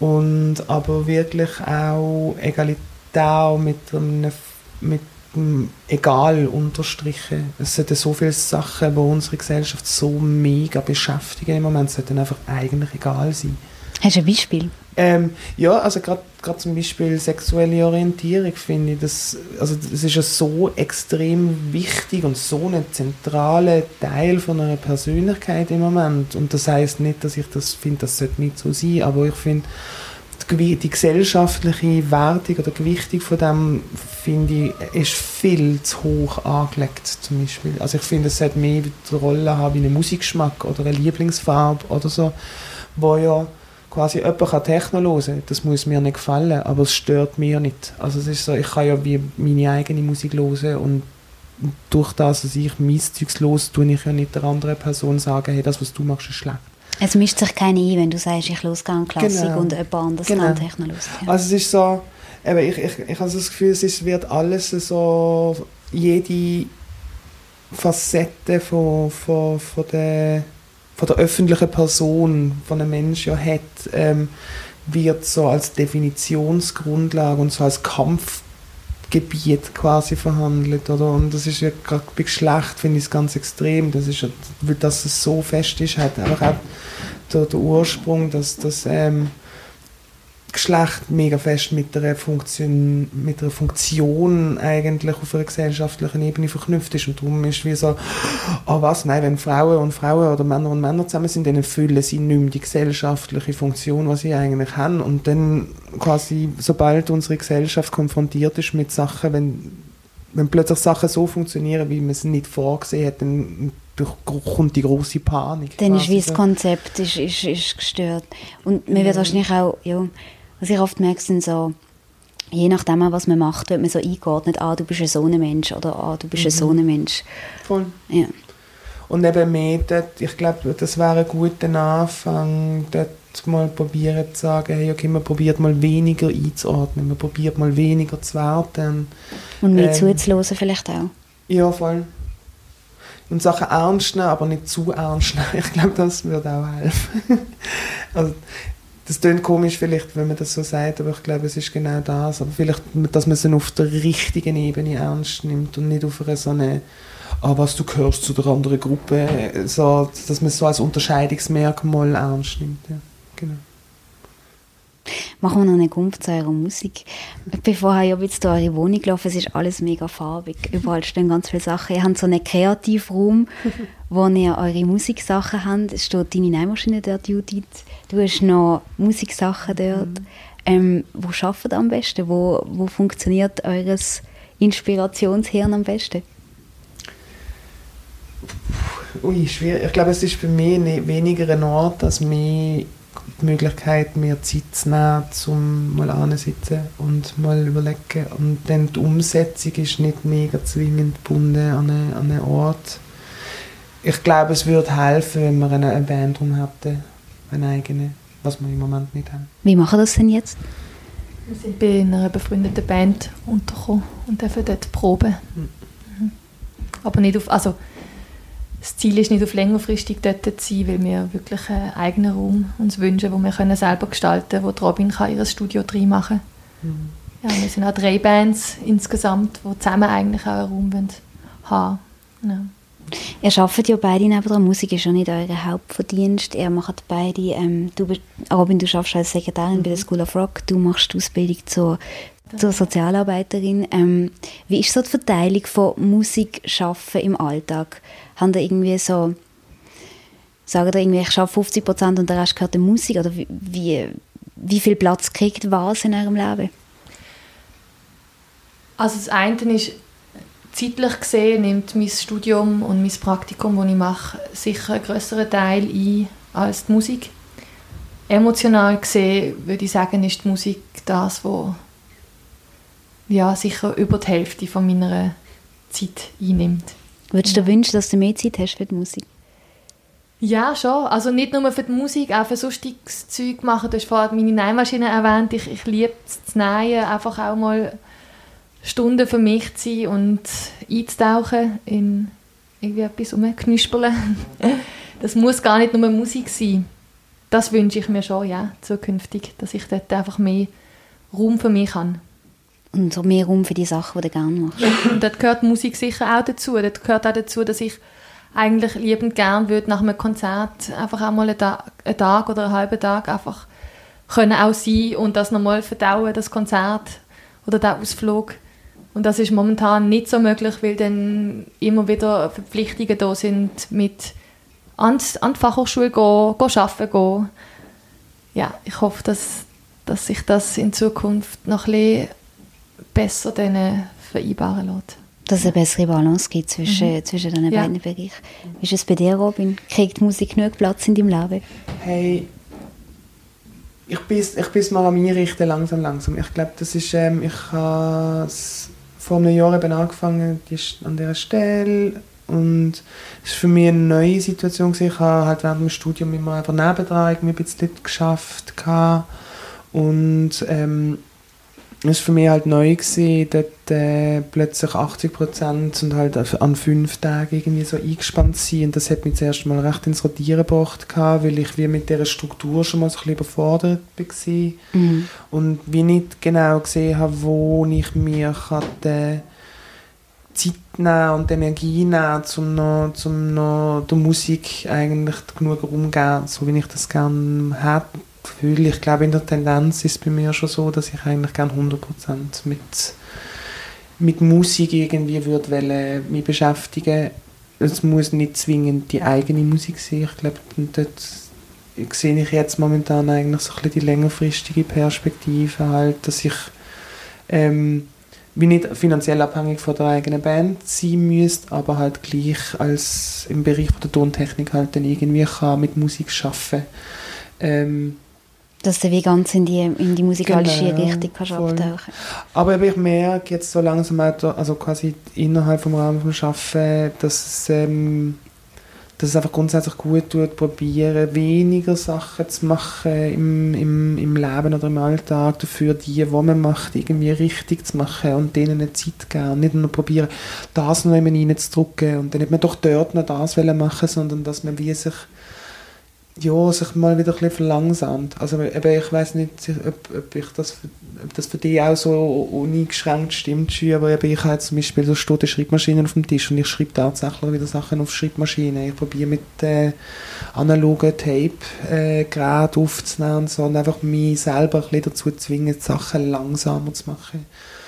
und aber wirklich auch egalitär mit einem, mit einem Egal unterstrichen. Es sollten so viele Sachen, die unsere Gesellschaft so mega beschäftigen im Moment, sollten einfach eigentlich egal sein. Hast du ein Beispiel? Ähm, ja, also gerade zum Beispiel sexuelle Orientierung finde ich, das, also das ist ja so extrem wichtig und so ein zentraler Teil von einer Persönlichkeit im Moment. Und das heißt nicht, dass ich das finde, das sollte nicht so sein, aber ich finde, die, gesellschaftliche Wertung oder Gewichtung von dem, finde ich, ist viel zu hoch angelegt zum Beispiel. Also ich finde, es sollte mehr die Rolle haben wie einen Musikgeschmack oder eine Lieblingsfarbe oder so, wo ja quasi jemand kann Techno hören, das muss mir nicht gefallen, aber es stört mir nicht. Also es ist so, ich kann ja wie meine eigene Musik hören und durch das, dass ich mein Zeugs los, tue ich ja nicht der anderen Person sagen, hey, das, was du machst, ist schlecht. Es mischt sich keiner ein, wenn du sagst, ich los gerne Klassik Genau. und jemand anderes Genau. kann Techno hören. Ja. Also es ist so, eben, ich, ich, ich habe das Gefühl, es ist, wird alles so, jede Facette von, von, von, der, von der öffentlichen Person, von einem Menschen ja hat, ähm, wird so als Definitionsgrundlage und so als Kampfgebiet quasi verhandelt. Oder? Und das ist ja gerade bei Geschlecht, finde ich es ganz extrem. Das ist, ja- weil dass es so fest ist, hat einfach auch der, der Ursprung, dass, dass ähm, Geschlecht mega fest mit einer Funktion, mit einer Funktion eigentlich auf einer gesellschaftlichen Ebene verknüpft ist und darum ist wie so, oh was, nein, wenn Frauen und Frauen oder Männer und Männer zusammen sind, dann erfüllen sie nicht mehr die gesellschaftliche Funktion, was sie eigentlich haben und dann quasi, sobald unsere Gesellschaft konfrontiert ist mit Sachen, wenn, wenn plötzlich Sachen so funktionieren, wie man es nicht vorgesehen hat, dann kommt die große Panik. Dann ist wie das Konzept ist, ist, ist gestört. Und man wird wahrscheinlich auch, ja, was ich oft merke, sind so, je nachdem, was man macht, wird man so eingeordnet, ah, du bist ein Sonnenmensch oder ah, du bist mhm. ein Sonnenmensch. Voll. Ja. Und eben mehr dort, ich glaube, das wäre ein guter Anfang, dort mal probieren zu sagen, hey, okay, man probiert mal weniger einzuordnen, man probiert mal weniger zu werten. Und mehr ähm, zuzulassen vielleicht auch. Ja, voll. Und Sachen ernst nehmen, aber nicht zu ernst nehmen. Ich glaube, das würde auch helfen. also, das klingt komisch vielleicht, wenn man das so sagt, aber ich glaube, es ist genau das. Aber vielleicht, dass man es auf der richtigen Ebene ernst nimmt und nicht auf einer so eine, ah, was, du gehörst zu der anderen Gruppe, so, dass man es so als Unterscheidungsmerkmal ernst nimmt. Ja, genau. Machen wir noch einen Kumpf zu eurer Musik. Bevor ich jetzt durch eure Wohnung gelaufen, es ist alles mega farbig. Überall stehen ganz viele Sachen. Ihr habt so einen Kreativraum, wo ihr eure Musiksachen habt. Es steht deine Nähmaschine dort, Judith. Du hast noch Musiksachen dort. Mhm. Ähm, wo arbeitet ihr am besten? Wo, wo funktioniert eures Inspirationshirn am besten? Ui, schwierig. Ich glaube, es ist für mich weniger ein Ort als mehr die Möglichkeit, mir Zeit zu nehmen, um mal anzusitzen und mal überlegen. Und dann die Umsetzung ist nicht mega zwingend gebunden an einen, an einen Ort. Ich glaube, es würde helfen, wenn wir eine, Band drum hätten, eine eigene, was wir im Moment nicht haben. Wie machen wir das denn jetzt? Wir sind bei einer befreundeten Band untergekommen und dürfen dort proben. Mhm. Aber nicht auf, also das Ziel ist nicht auf längerfristig dort zu sein, weil wir wirklich einen eigenen Raum uns wünschen, wo wir können selber gestalten können, wo die Robin kann ihr Studio drin machen kann. Mhm. Ja, wir sind auch drei Bands insgesamt, die zusammen eigentlich auch einen Raum wollen haben ja. Ihr arbeitet ja beide neben der Musik, ist ja nicht euer Hauptverdienst. Ihr macht beide, ähm, du, Robin, du arbeitest als Sekretärin mhm. bei der School of Rock, du machst die Ausbildung zur, zur Sozialarbeiterin. Ähm, wie ist so die Verteilung von Musik schaffen im Alltag? Haben da irgendwie so, sagen da irgendwie, ich schaffe 50 Prozent und der Rest gehört der Musik? Oder wie, wie, wie viel Platz kriegt was in eurem Leben? Also das eine ist, zeitlich gesehen nimmt mein Studium und mein Praktikum, das ich mache, sicher einen größeren Teil ein als die Musik. Emotional gesehen würde ich sagen, ist die Musik das, was ja, sicher über die Hälfte von meiner Zeit einnimmt. Würdest du dir wünschen, dass du mehr Zeit hast für die Musik? Ja, schon. Also nicht nur für die Musik, auch für sonstiges Zeug machen. Du hast vorhin meine Nähmaschine erwähnt. Ich, ich liebe es zu nähen, einfach auch mal Stunden für mich zu sein und einzutauchen in irgendwie etwas rumknüspeln. das muss gar nicht nur Musik sein. Das wünsche ich mir schon, ja, zukünftig, dass ich dort einfach mehr Raum für mich habe und so mehr Raum für die Sachen, die du gerne machst. Und dort gehört Musik sicher auch dazu. Dort gehört auch dazu, dass ich eigentlich liebend gern würde nach einem Konzert einfach auch mal einen Tag, oder einen halben Tag einfach können auch sein und das nochmal verdauen, das Konzert oder der Ausflug. Und das ist momentan nicht so möglich, weil dann immer wieder Verpflichtungen da sind mit an die, an die Fachhochschule gehen, gehen arbeiten gehen. Ja, ich hoffe, dass, dass sich das in Zukunft noch ein bisschen besser dann vereinbaren lässt. Dass es eine bessere Balance gibt zwischen, mhm. zwischen diesen ja. beiden Bereichen. Wie ist es bei dir, Robin? Kriegt Musik genug Platz in deinem Leben? Hey, ich bin, ich bin mal an einrichten, langsam, langsam. Ich glaube, das ist, ähm, ich habe vor einem Jahr eben angefangen, die ist an dieser Stelle und es war für mich eine neue Situation. Ich habe halt während dem Studium immer einfach nebendran irgendwie ein bisschen geschafft und ähm, es war für mich halt neu gewesen, dort äh, plötzlich 80 Prozent und halt an fünf Tagen irgendwie so eingespannt sein. Und das hat mich zuerst mal recht ins Rotieren gebracht, weil ich wie mit dieser Struktur schon mal so ein bisschen überfordert war. Mhm. und wie nicht genau gesehen habe, wo ich mir kann, Zeit nehmen und Energie nehmen, um noch, um noch der Musik eigentlich genug umzugeben, so wie ich das gerne hätte Gefühl, ich glaube in der Tendenz ist es bei mir schon so, dass ich eigentlich gerne 100% mit, mit Musik irgendwie würde wollen, mich beschäftigen. Es muss nicht zwingend die eigene Musik sein. Ich glaube, dort sehe ich jetzt momentan eigentlich so ein bisschen die längerfristige Perspektive halt, dass ich ähm, wie nicht finanziell abhängig von der eigenen Band sein müsste, aber halt gleich als im Bereich der Tontechnik halt dann irgendwie kann mit Musik arbeiten ähm, dass du wie ganz in die, in die musikalische genau, Richtung kannst voll. abtauchen Aber ich merke jetzt so langsam, also quasi innerhalb vom Rahmen vom Arbeiten, dass es ähm, dass es einfach grundsätzlich gut tut, probieren, weniger Sachen zu machen im, im, im Leben oder im Alltag, dafür die, die man macht, irgendwie richtig zu machen und denen eine Zeit geben und nicht nur probieren, das noch immer reinzudrücken und dann nicht mehr doch dort noch das machen sondern dass man wie sich ja, sich mal wieder ein bisschen verlangsamt. Also eben, ich weiß nicht, ob, ob, ich das, ob das für dich auch so uneingeschränkt stimmt, aber ich habe zum Beispiel, so steht eine Schreibmaschine auf dem Tisch und ich schreibe tatsächlich wieder Sachen auf Schreibmaschine. Ich probiere mit äh, analogen Tape-Geräten äh, aufzunehmen und so und einfach mich selber ein bisschen dazu zwingen, Sachen langsamer zu machen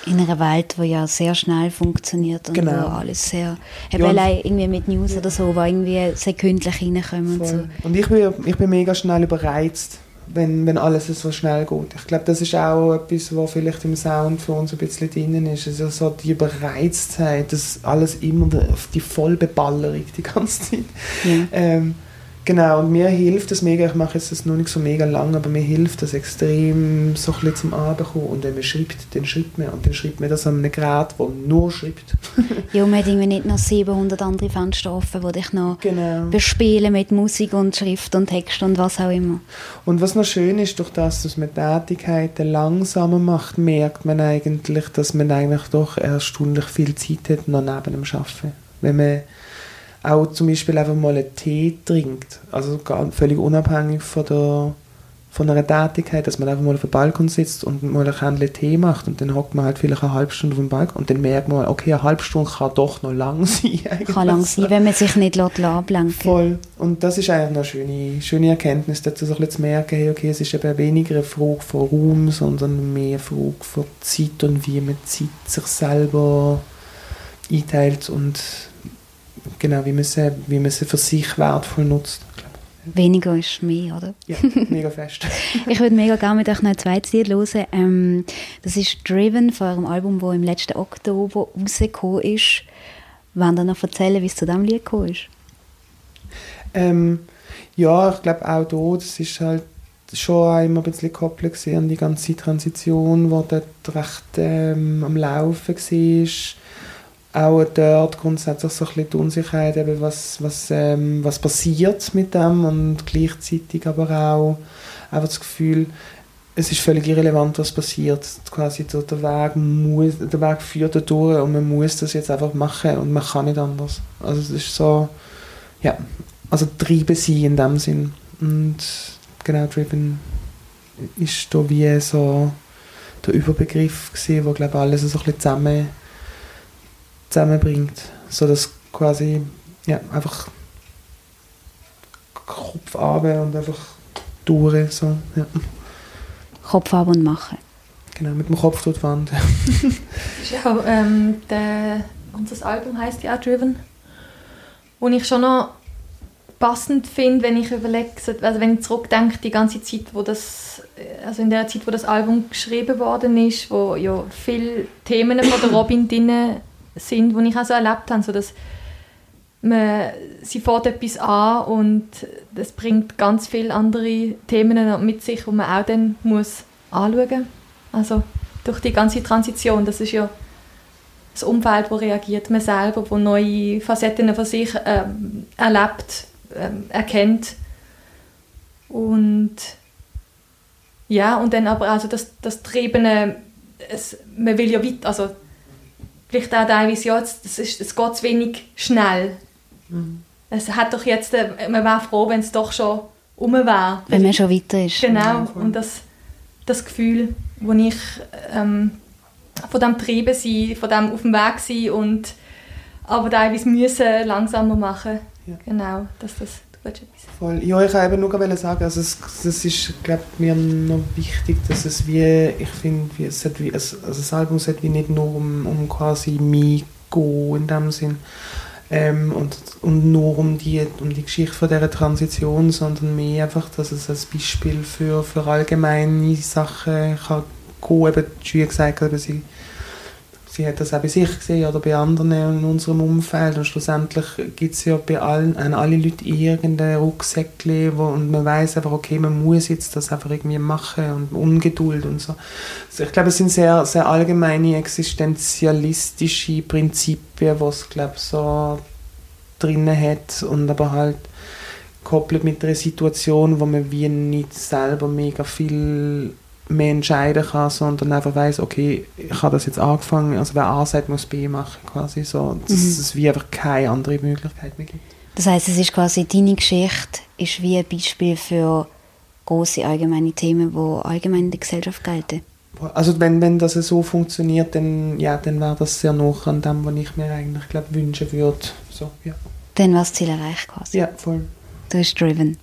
in einer Welt, die ja sehr schnell funktioniert und genau. wo alles sehr, ja, weil irgendwie mit News oder so, wo irgendwie sekündlich reinkommen und so. Und ich bin, ich bin mega schnell überreizt, wenn, wenn alles so schnell geht. Ich glaube, das ist auch etwas, was vielleicht im Sound für uns ein bisschen drin ist. Also so die Überreiztheit, das alles immer die Vollbeballerung die ganze Zeit. Ja. Ähm, Genau, und mir hilft das mega, ich mache jetzt das noch nicht so mega lang, aber mir hilft das extrem, so ein bisschen zum Anbekommen. Und wenn man schreibt, dann schreibt man. Und dann schreibt man das an einem Gerät, das nur schreibt. ja, man hat irgendwie nicht noch 700 andere Fenster offen, die dich noch genau. bespielen mit Musik und Schrift und Text und was auch immer. Und was noch schön ist, durch das, dass man Tätigkeiten langsamer macht, merkt man eigentlich, dass man eigentlich doch erstaunlich viel Zeit hat, noch neben dem Arbeiten. Wenn man auch zum Beispiel einfach mal einen Tee trinkt, also völlig unabhängig von, der, von einer Tätigkeit, dass man einfach mal auf dem Balkon sitzt und mal ein Kännchen Tee macht und dann hockt man halt vielleicht eine halbe Stunde auf dem Balkon und dann merkt man, okay, eine halbe Stunde kann doch noch lang sein. Kann lang sein, wenn man sich nicht ablenken Voll. Und das ist eigentlich eine schöne, schöne Erkenntnis, dazu so ein zu merken, hey, okay, es ist eben weniger eine Frage von Raum, sondern mehr eine Frage von Zeit und wie man Zeit sich selber einteilt und genau, wie man sie, wie man sie für sich wertvoll nutzt. Weniger ist mehr, oder? Ja, mega fest. ich würde mega gerne mit euch noch ein zweites Lied hören. Ähm, das ist Driven von eurem Album, das im letzten Oktober rausgekommen ist. Wollt ihr noch erzählen, wie es zu diesem Lied gekommen ist? Ähm, ja, ich glaube auch hier, das ist halt schon immer ein bisschen gekoppelt an die ganze Transition, die dort recht ähm, am Laufen war auch dort grundsätzlich so ein bisschen die Unsicherheit, eben was, was, ähm, was passiert mit dem und gleichzeitig aber auch einfach das Gefühl, es ist völlig irrelevant, was passiert. Quasi der, der, Weg muss, der Weg führt da durch und man muss das jetzt einfach machen und man kann nicht anders. Also es ist so, ja, also treiben sie in dem Sinn. Und genau, Driven ist da wie so der Überbegriff gewesen, wo glaube alles so ein bisschen zusammen zusammenbringt, so dass quasi ja, einfach Kopf ab und einfach durch so, ja. Kopf ab und machen. Genau, mit dem Kopf durch die Wand. ja, ähm, der, unser Album heißt ja Driven, wo ich schon noch passend finde, wenn ich überlege, also wenn ich zurückdenke, die ganze Zeit, wo das, also in der Zeit, wo das Album geschrieben worden ist, wo ja viele Themen von der Robin drin sind, die ich auch so erlebt habe, so dass man, sie fährt etwas an und das bringt ganz viele andere Themen mit sich, die man auch dann muss anschauen muss. Also durch die ganze Transition, das ist ja das Umfeld, das reagiert, man selber, wo neue Facetten von sich ähm, erlebt, ähm, erkennt und ja, und dann aber also das, das Triebene, es, man will ja weiter, also vielleicht auch teilweise, ja, es, ist, es geht zu wenig schnell. Mhm. Es hat doch jetzt, äh, man wäre froh, wenn es doch schon um wäre. Wenn man schon weiter ist. Genau, und das, das Gefühl, wo ich ähm, von dem Treiben sein, von dem auf dem Weg sein und aber teilweise müssen langsamer machen. Ja. Genau, dass das willst du etwas sagen? Voll. Ja, ich wollte eben nur sagen, also es, es ist, glaube mir noch wichtig, dass es wie, ich finde, wie, es hat wie, also das Album sollte wie nicht nur um, um quasi mich gehen, in dem Sinn, ähm, und, und nur um die, um die Geschichte von dieser Transition, sondern mehr einfach, dass es als Beispiel für, für allgemeine Sachen kann gehen. Eben, Julia gesagt hat, sie, sie hat das auch bei sich gesehen oder bei anderen in unserem Umfeld und schlussendlich gibt es ja bei allen, an alle Leute irgendein Rucksäckchen, wo, und man weiß einfach, okay, man muss jetzt das einfach irgendwie machen und Ungeduld und so. Also ich glaube, es sind sehr, sehr allgemeine existenzialistische Prinzipien, was glaube so drinnen hat und aber halt koppelt mit einer Situation, wo man wie nicht selber mega viel mehr entscheiden kann, sondern einfach weiß, okay, ich habe das jetzt angefangen, also wer A sagt, muss B machen, quasi so, dass Mhm. es wie einfach keine andere Möglichkeit mehr gibt. Das heißt, es ist quasi deine Geschichte ist wie ein Beispiel für große allgemeine Themen, die allgemein in der Gesellschaft gelten. Also wenn, wenn das so funktioniert, dann, ja, dann wäre das sehr nah an dem, was ich mir eigentlich glaub, wünschen würde. So, ja. Dann war das Ziel erreicht quasi. ja, voll. Du bist driven.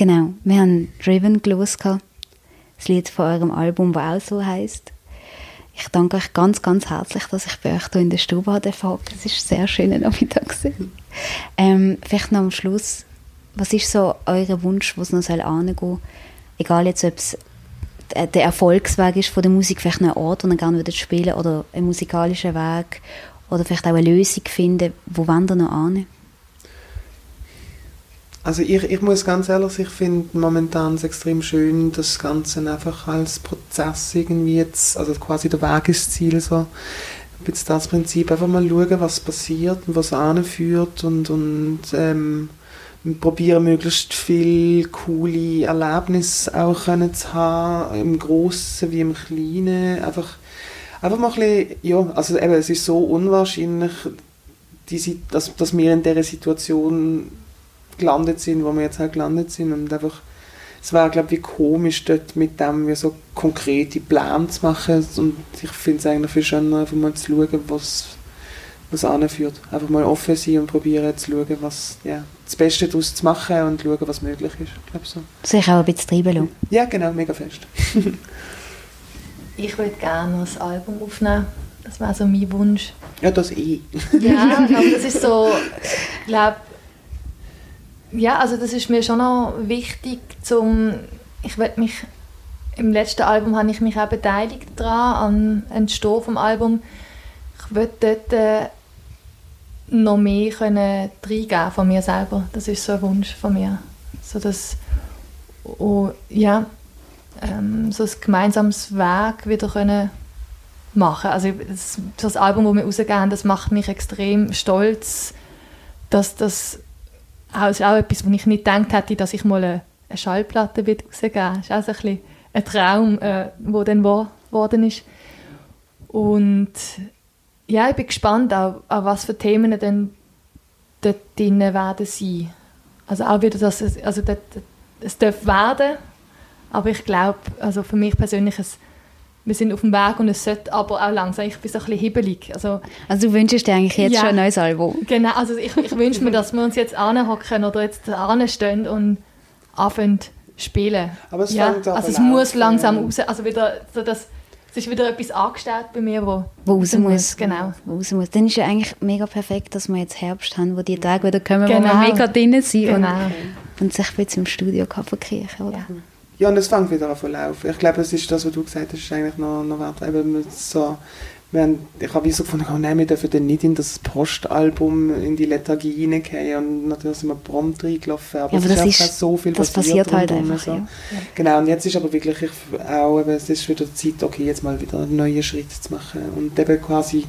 Genau, wir haben Driven gelost, das Lied von eurem Album, das auch so heisst. Ich danke euch ganz, ganz herzlich, dass ich bei euch hier in der Stube hatte. Es war ein sehr schöner Nachmittag. Ähm, vielleicht noch am Schluss, was ist so euer Wunsch, wo es noch angehen soll? Egal jetzt, ob es der Erfolgsweg ist von der Musik, vielleicht ein Ort, wo ihr gerne würdet spielen oder ein musikalischer Weg oder vielleicht auch eine Lösung finden, wo wollt ihr noch an? Also ich, ich muss ganz ehrlich ich finde momentan es extrem schön, das Ganze einfach als Prozess irgendwie jetzt, also quasi der Weg ist Ziel so, jetzt das Prinzip, einfach mal schauen, was passiert und was anführt und, und ähm, probieren möglichst viel coole Erlebnisse auch können zu haben, im Großen wie im Kleinen, einfach, einfach mal ein bisschen, ja, also eben, es ist so unwahrscheinlich, die, dass, dass wir in dieser Situation gelandet sind, wo wir jetzt halt gelandet sind und einfach es war glaube ich komisch dort mit dem wie so konkrete Pläne zu machen und ich finde es eigentlich viel schöner einfach mal zu schauen, was was anführt. Einfach mal offen sein und probieren zu schauen, was ja, das Beste daraus zu machen und schauen, was möglich ist. Ich so. Sich auch ein bisschen treiben lassen. Ja, genau, mega fest. ich würde gerne noch ein Album aufnehmen. Das wäre so mein Wunsch. Ja, das eh. ja, aber das ist so, ich glaube, ja, also das ist mir schon noch wichtig, zum, ich mich, im letzten Album habe ich mich auch beteiligt daran, an Entstehen vom Album. Ich würde dort äh, noch mehr können reingeben von mir selber. Das ist so ein Wunsch von mir. So dass, oh, ja, ähm, so ein gemeinsames Weg wieder können machen. Also das, das Album, das wir rausgeben, das macht mich extrem stolz, dass das ist auch etwas, wo ich nicht gedacht hätte, dass ich mal eine, eine Schallplatte rausgeben Das ist auch so ein, ein Traum, äh, der dann geworden ist. Und ja, ich bin gespannt, auch, auch was für Themen dann dort drin werden sein. Also auch wieder, dass es, also dort, es darf werden, aber ich glaube, also für mich persönlich, es, wir sind auf dem Weg und es sollte aber auch langsam, ich bin so ein bisschen hibbelig. Also, also du wünschst dir eigentlich jetzt ja, schon ein neues Album? Genau, also ich, ich wünsche mir, dass wir uns jetzt anhocken oder jetzt anstehen und anfangen spielen. Aber es ja, also es muss langsam raus, also wieder so das es ist wieder etwas angestellt bei mir, wo, wo raus muss. muss. Genau. Wo raus muss. Dann ist ja eigentlich mega perfekt, dass wir jetzt Herbst haben, wo die Tage wieder kommen, genau. wo wir mega drinnen sind genau. und, und sich jetzt im Studio kann verkriechen oder? Ja. Ja, und es fängt wieder an zu laufen. Ich glaube, es ist das, was du gesagt hast, ist eigentlich noch, noch wert. Eben so wir haben, ich habe so gefunden, oh nein, wir dürfen dann nicht in das Postalbum, in die Lethargie hineingehen und natürlich sind wir prompt reingelaufen, aber, ja, aber es ist, ist so viel das passiert, passiert halt einfach, so. ja. Genau, und jetzt ist aber wirklich ich, auch, eben, es ist wieder Zeit, okay, jetzt mal wieder einen neuen Schritt zu machen und eben quasi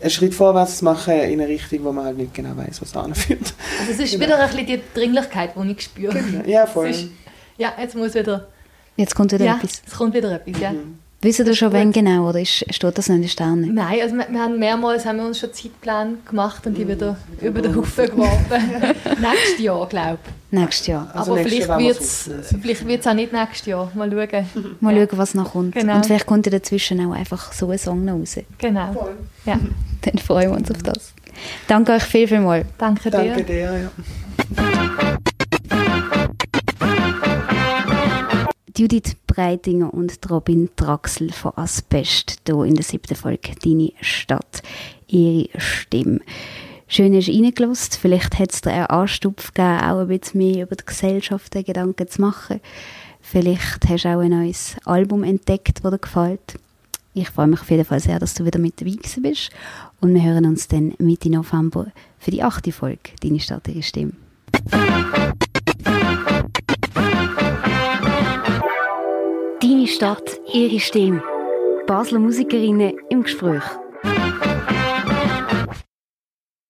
einen Schritt vorwärts zu machen in eine Richtung, wo man halt nicht genau weiß, was anführt. Also es ist genau. wieder ein bisschen die Dringlichkeit, die ich spüre. Genau. Ja, voll. Ja, jetzt muss wieder... Jetzt kommt wieder ja, etwas. es kommt wieder etwas, ja. Mhm. Wissen Sie schon, wann genau, oder ist, steht das noch in den Sternen? Nein, also wir, wir, haben mehrmals haben wir uns schon Zeitpläne gemacht und die wieder mm. über den Haufen geworfen. nächstes Jahr, glaube ich. Nächstes Jahr. Also Aber vielleicht wird es vielleicht wird's auch nicht nächstes Jahr. Mal schauen. Mal ja. schauen, was noch kommt. Genau. Und vielleicht kommt ja dazwischen auch einfach so ein Song noch raus. Genau. Ja. Dann freuen wir uns auf das. Danke euch viel, viel mal. Danke dir. Danke dir, ja. Judith Breitinger und Robin Draxel von Asbest hier in der siebten Folge «Deine Stadt, ihre Stimme». Schön hast du reingelassen. Vielleicht hat es dir einen Anstupf gegeben, auch ein bisschen mehr über die Gesellschaft Gedanken zu machen. Vielleicht hast du auch ein neues Album entdeckt, das dir gefällt. Ich freue mich auf jeden Fall sehr, dass du wieder mit dabei bist. Und wir hören uns dann Mitte November für die achte Folge «Deine Stadt, ihre Stimme». Stadt, ihre Stimme. Basler Musikerinnen im Gespräch.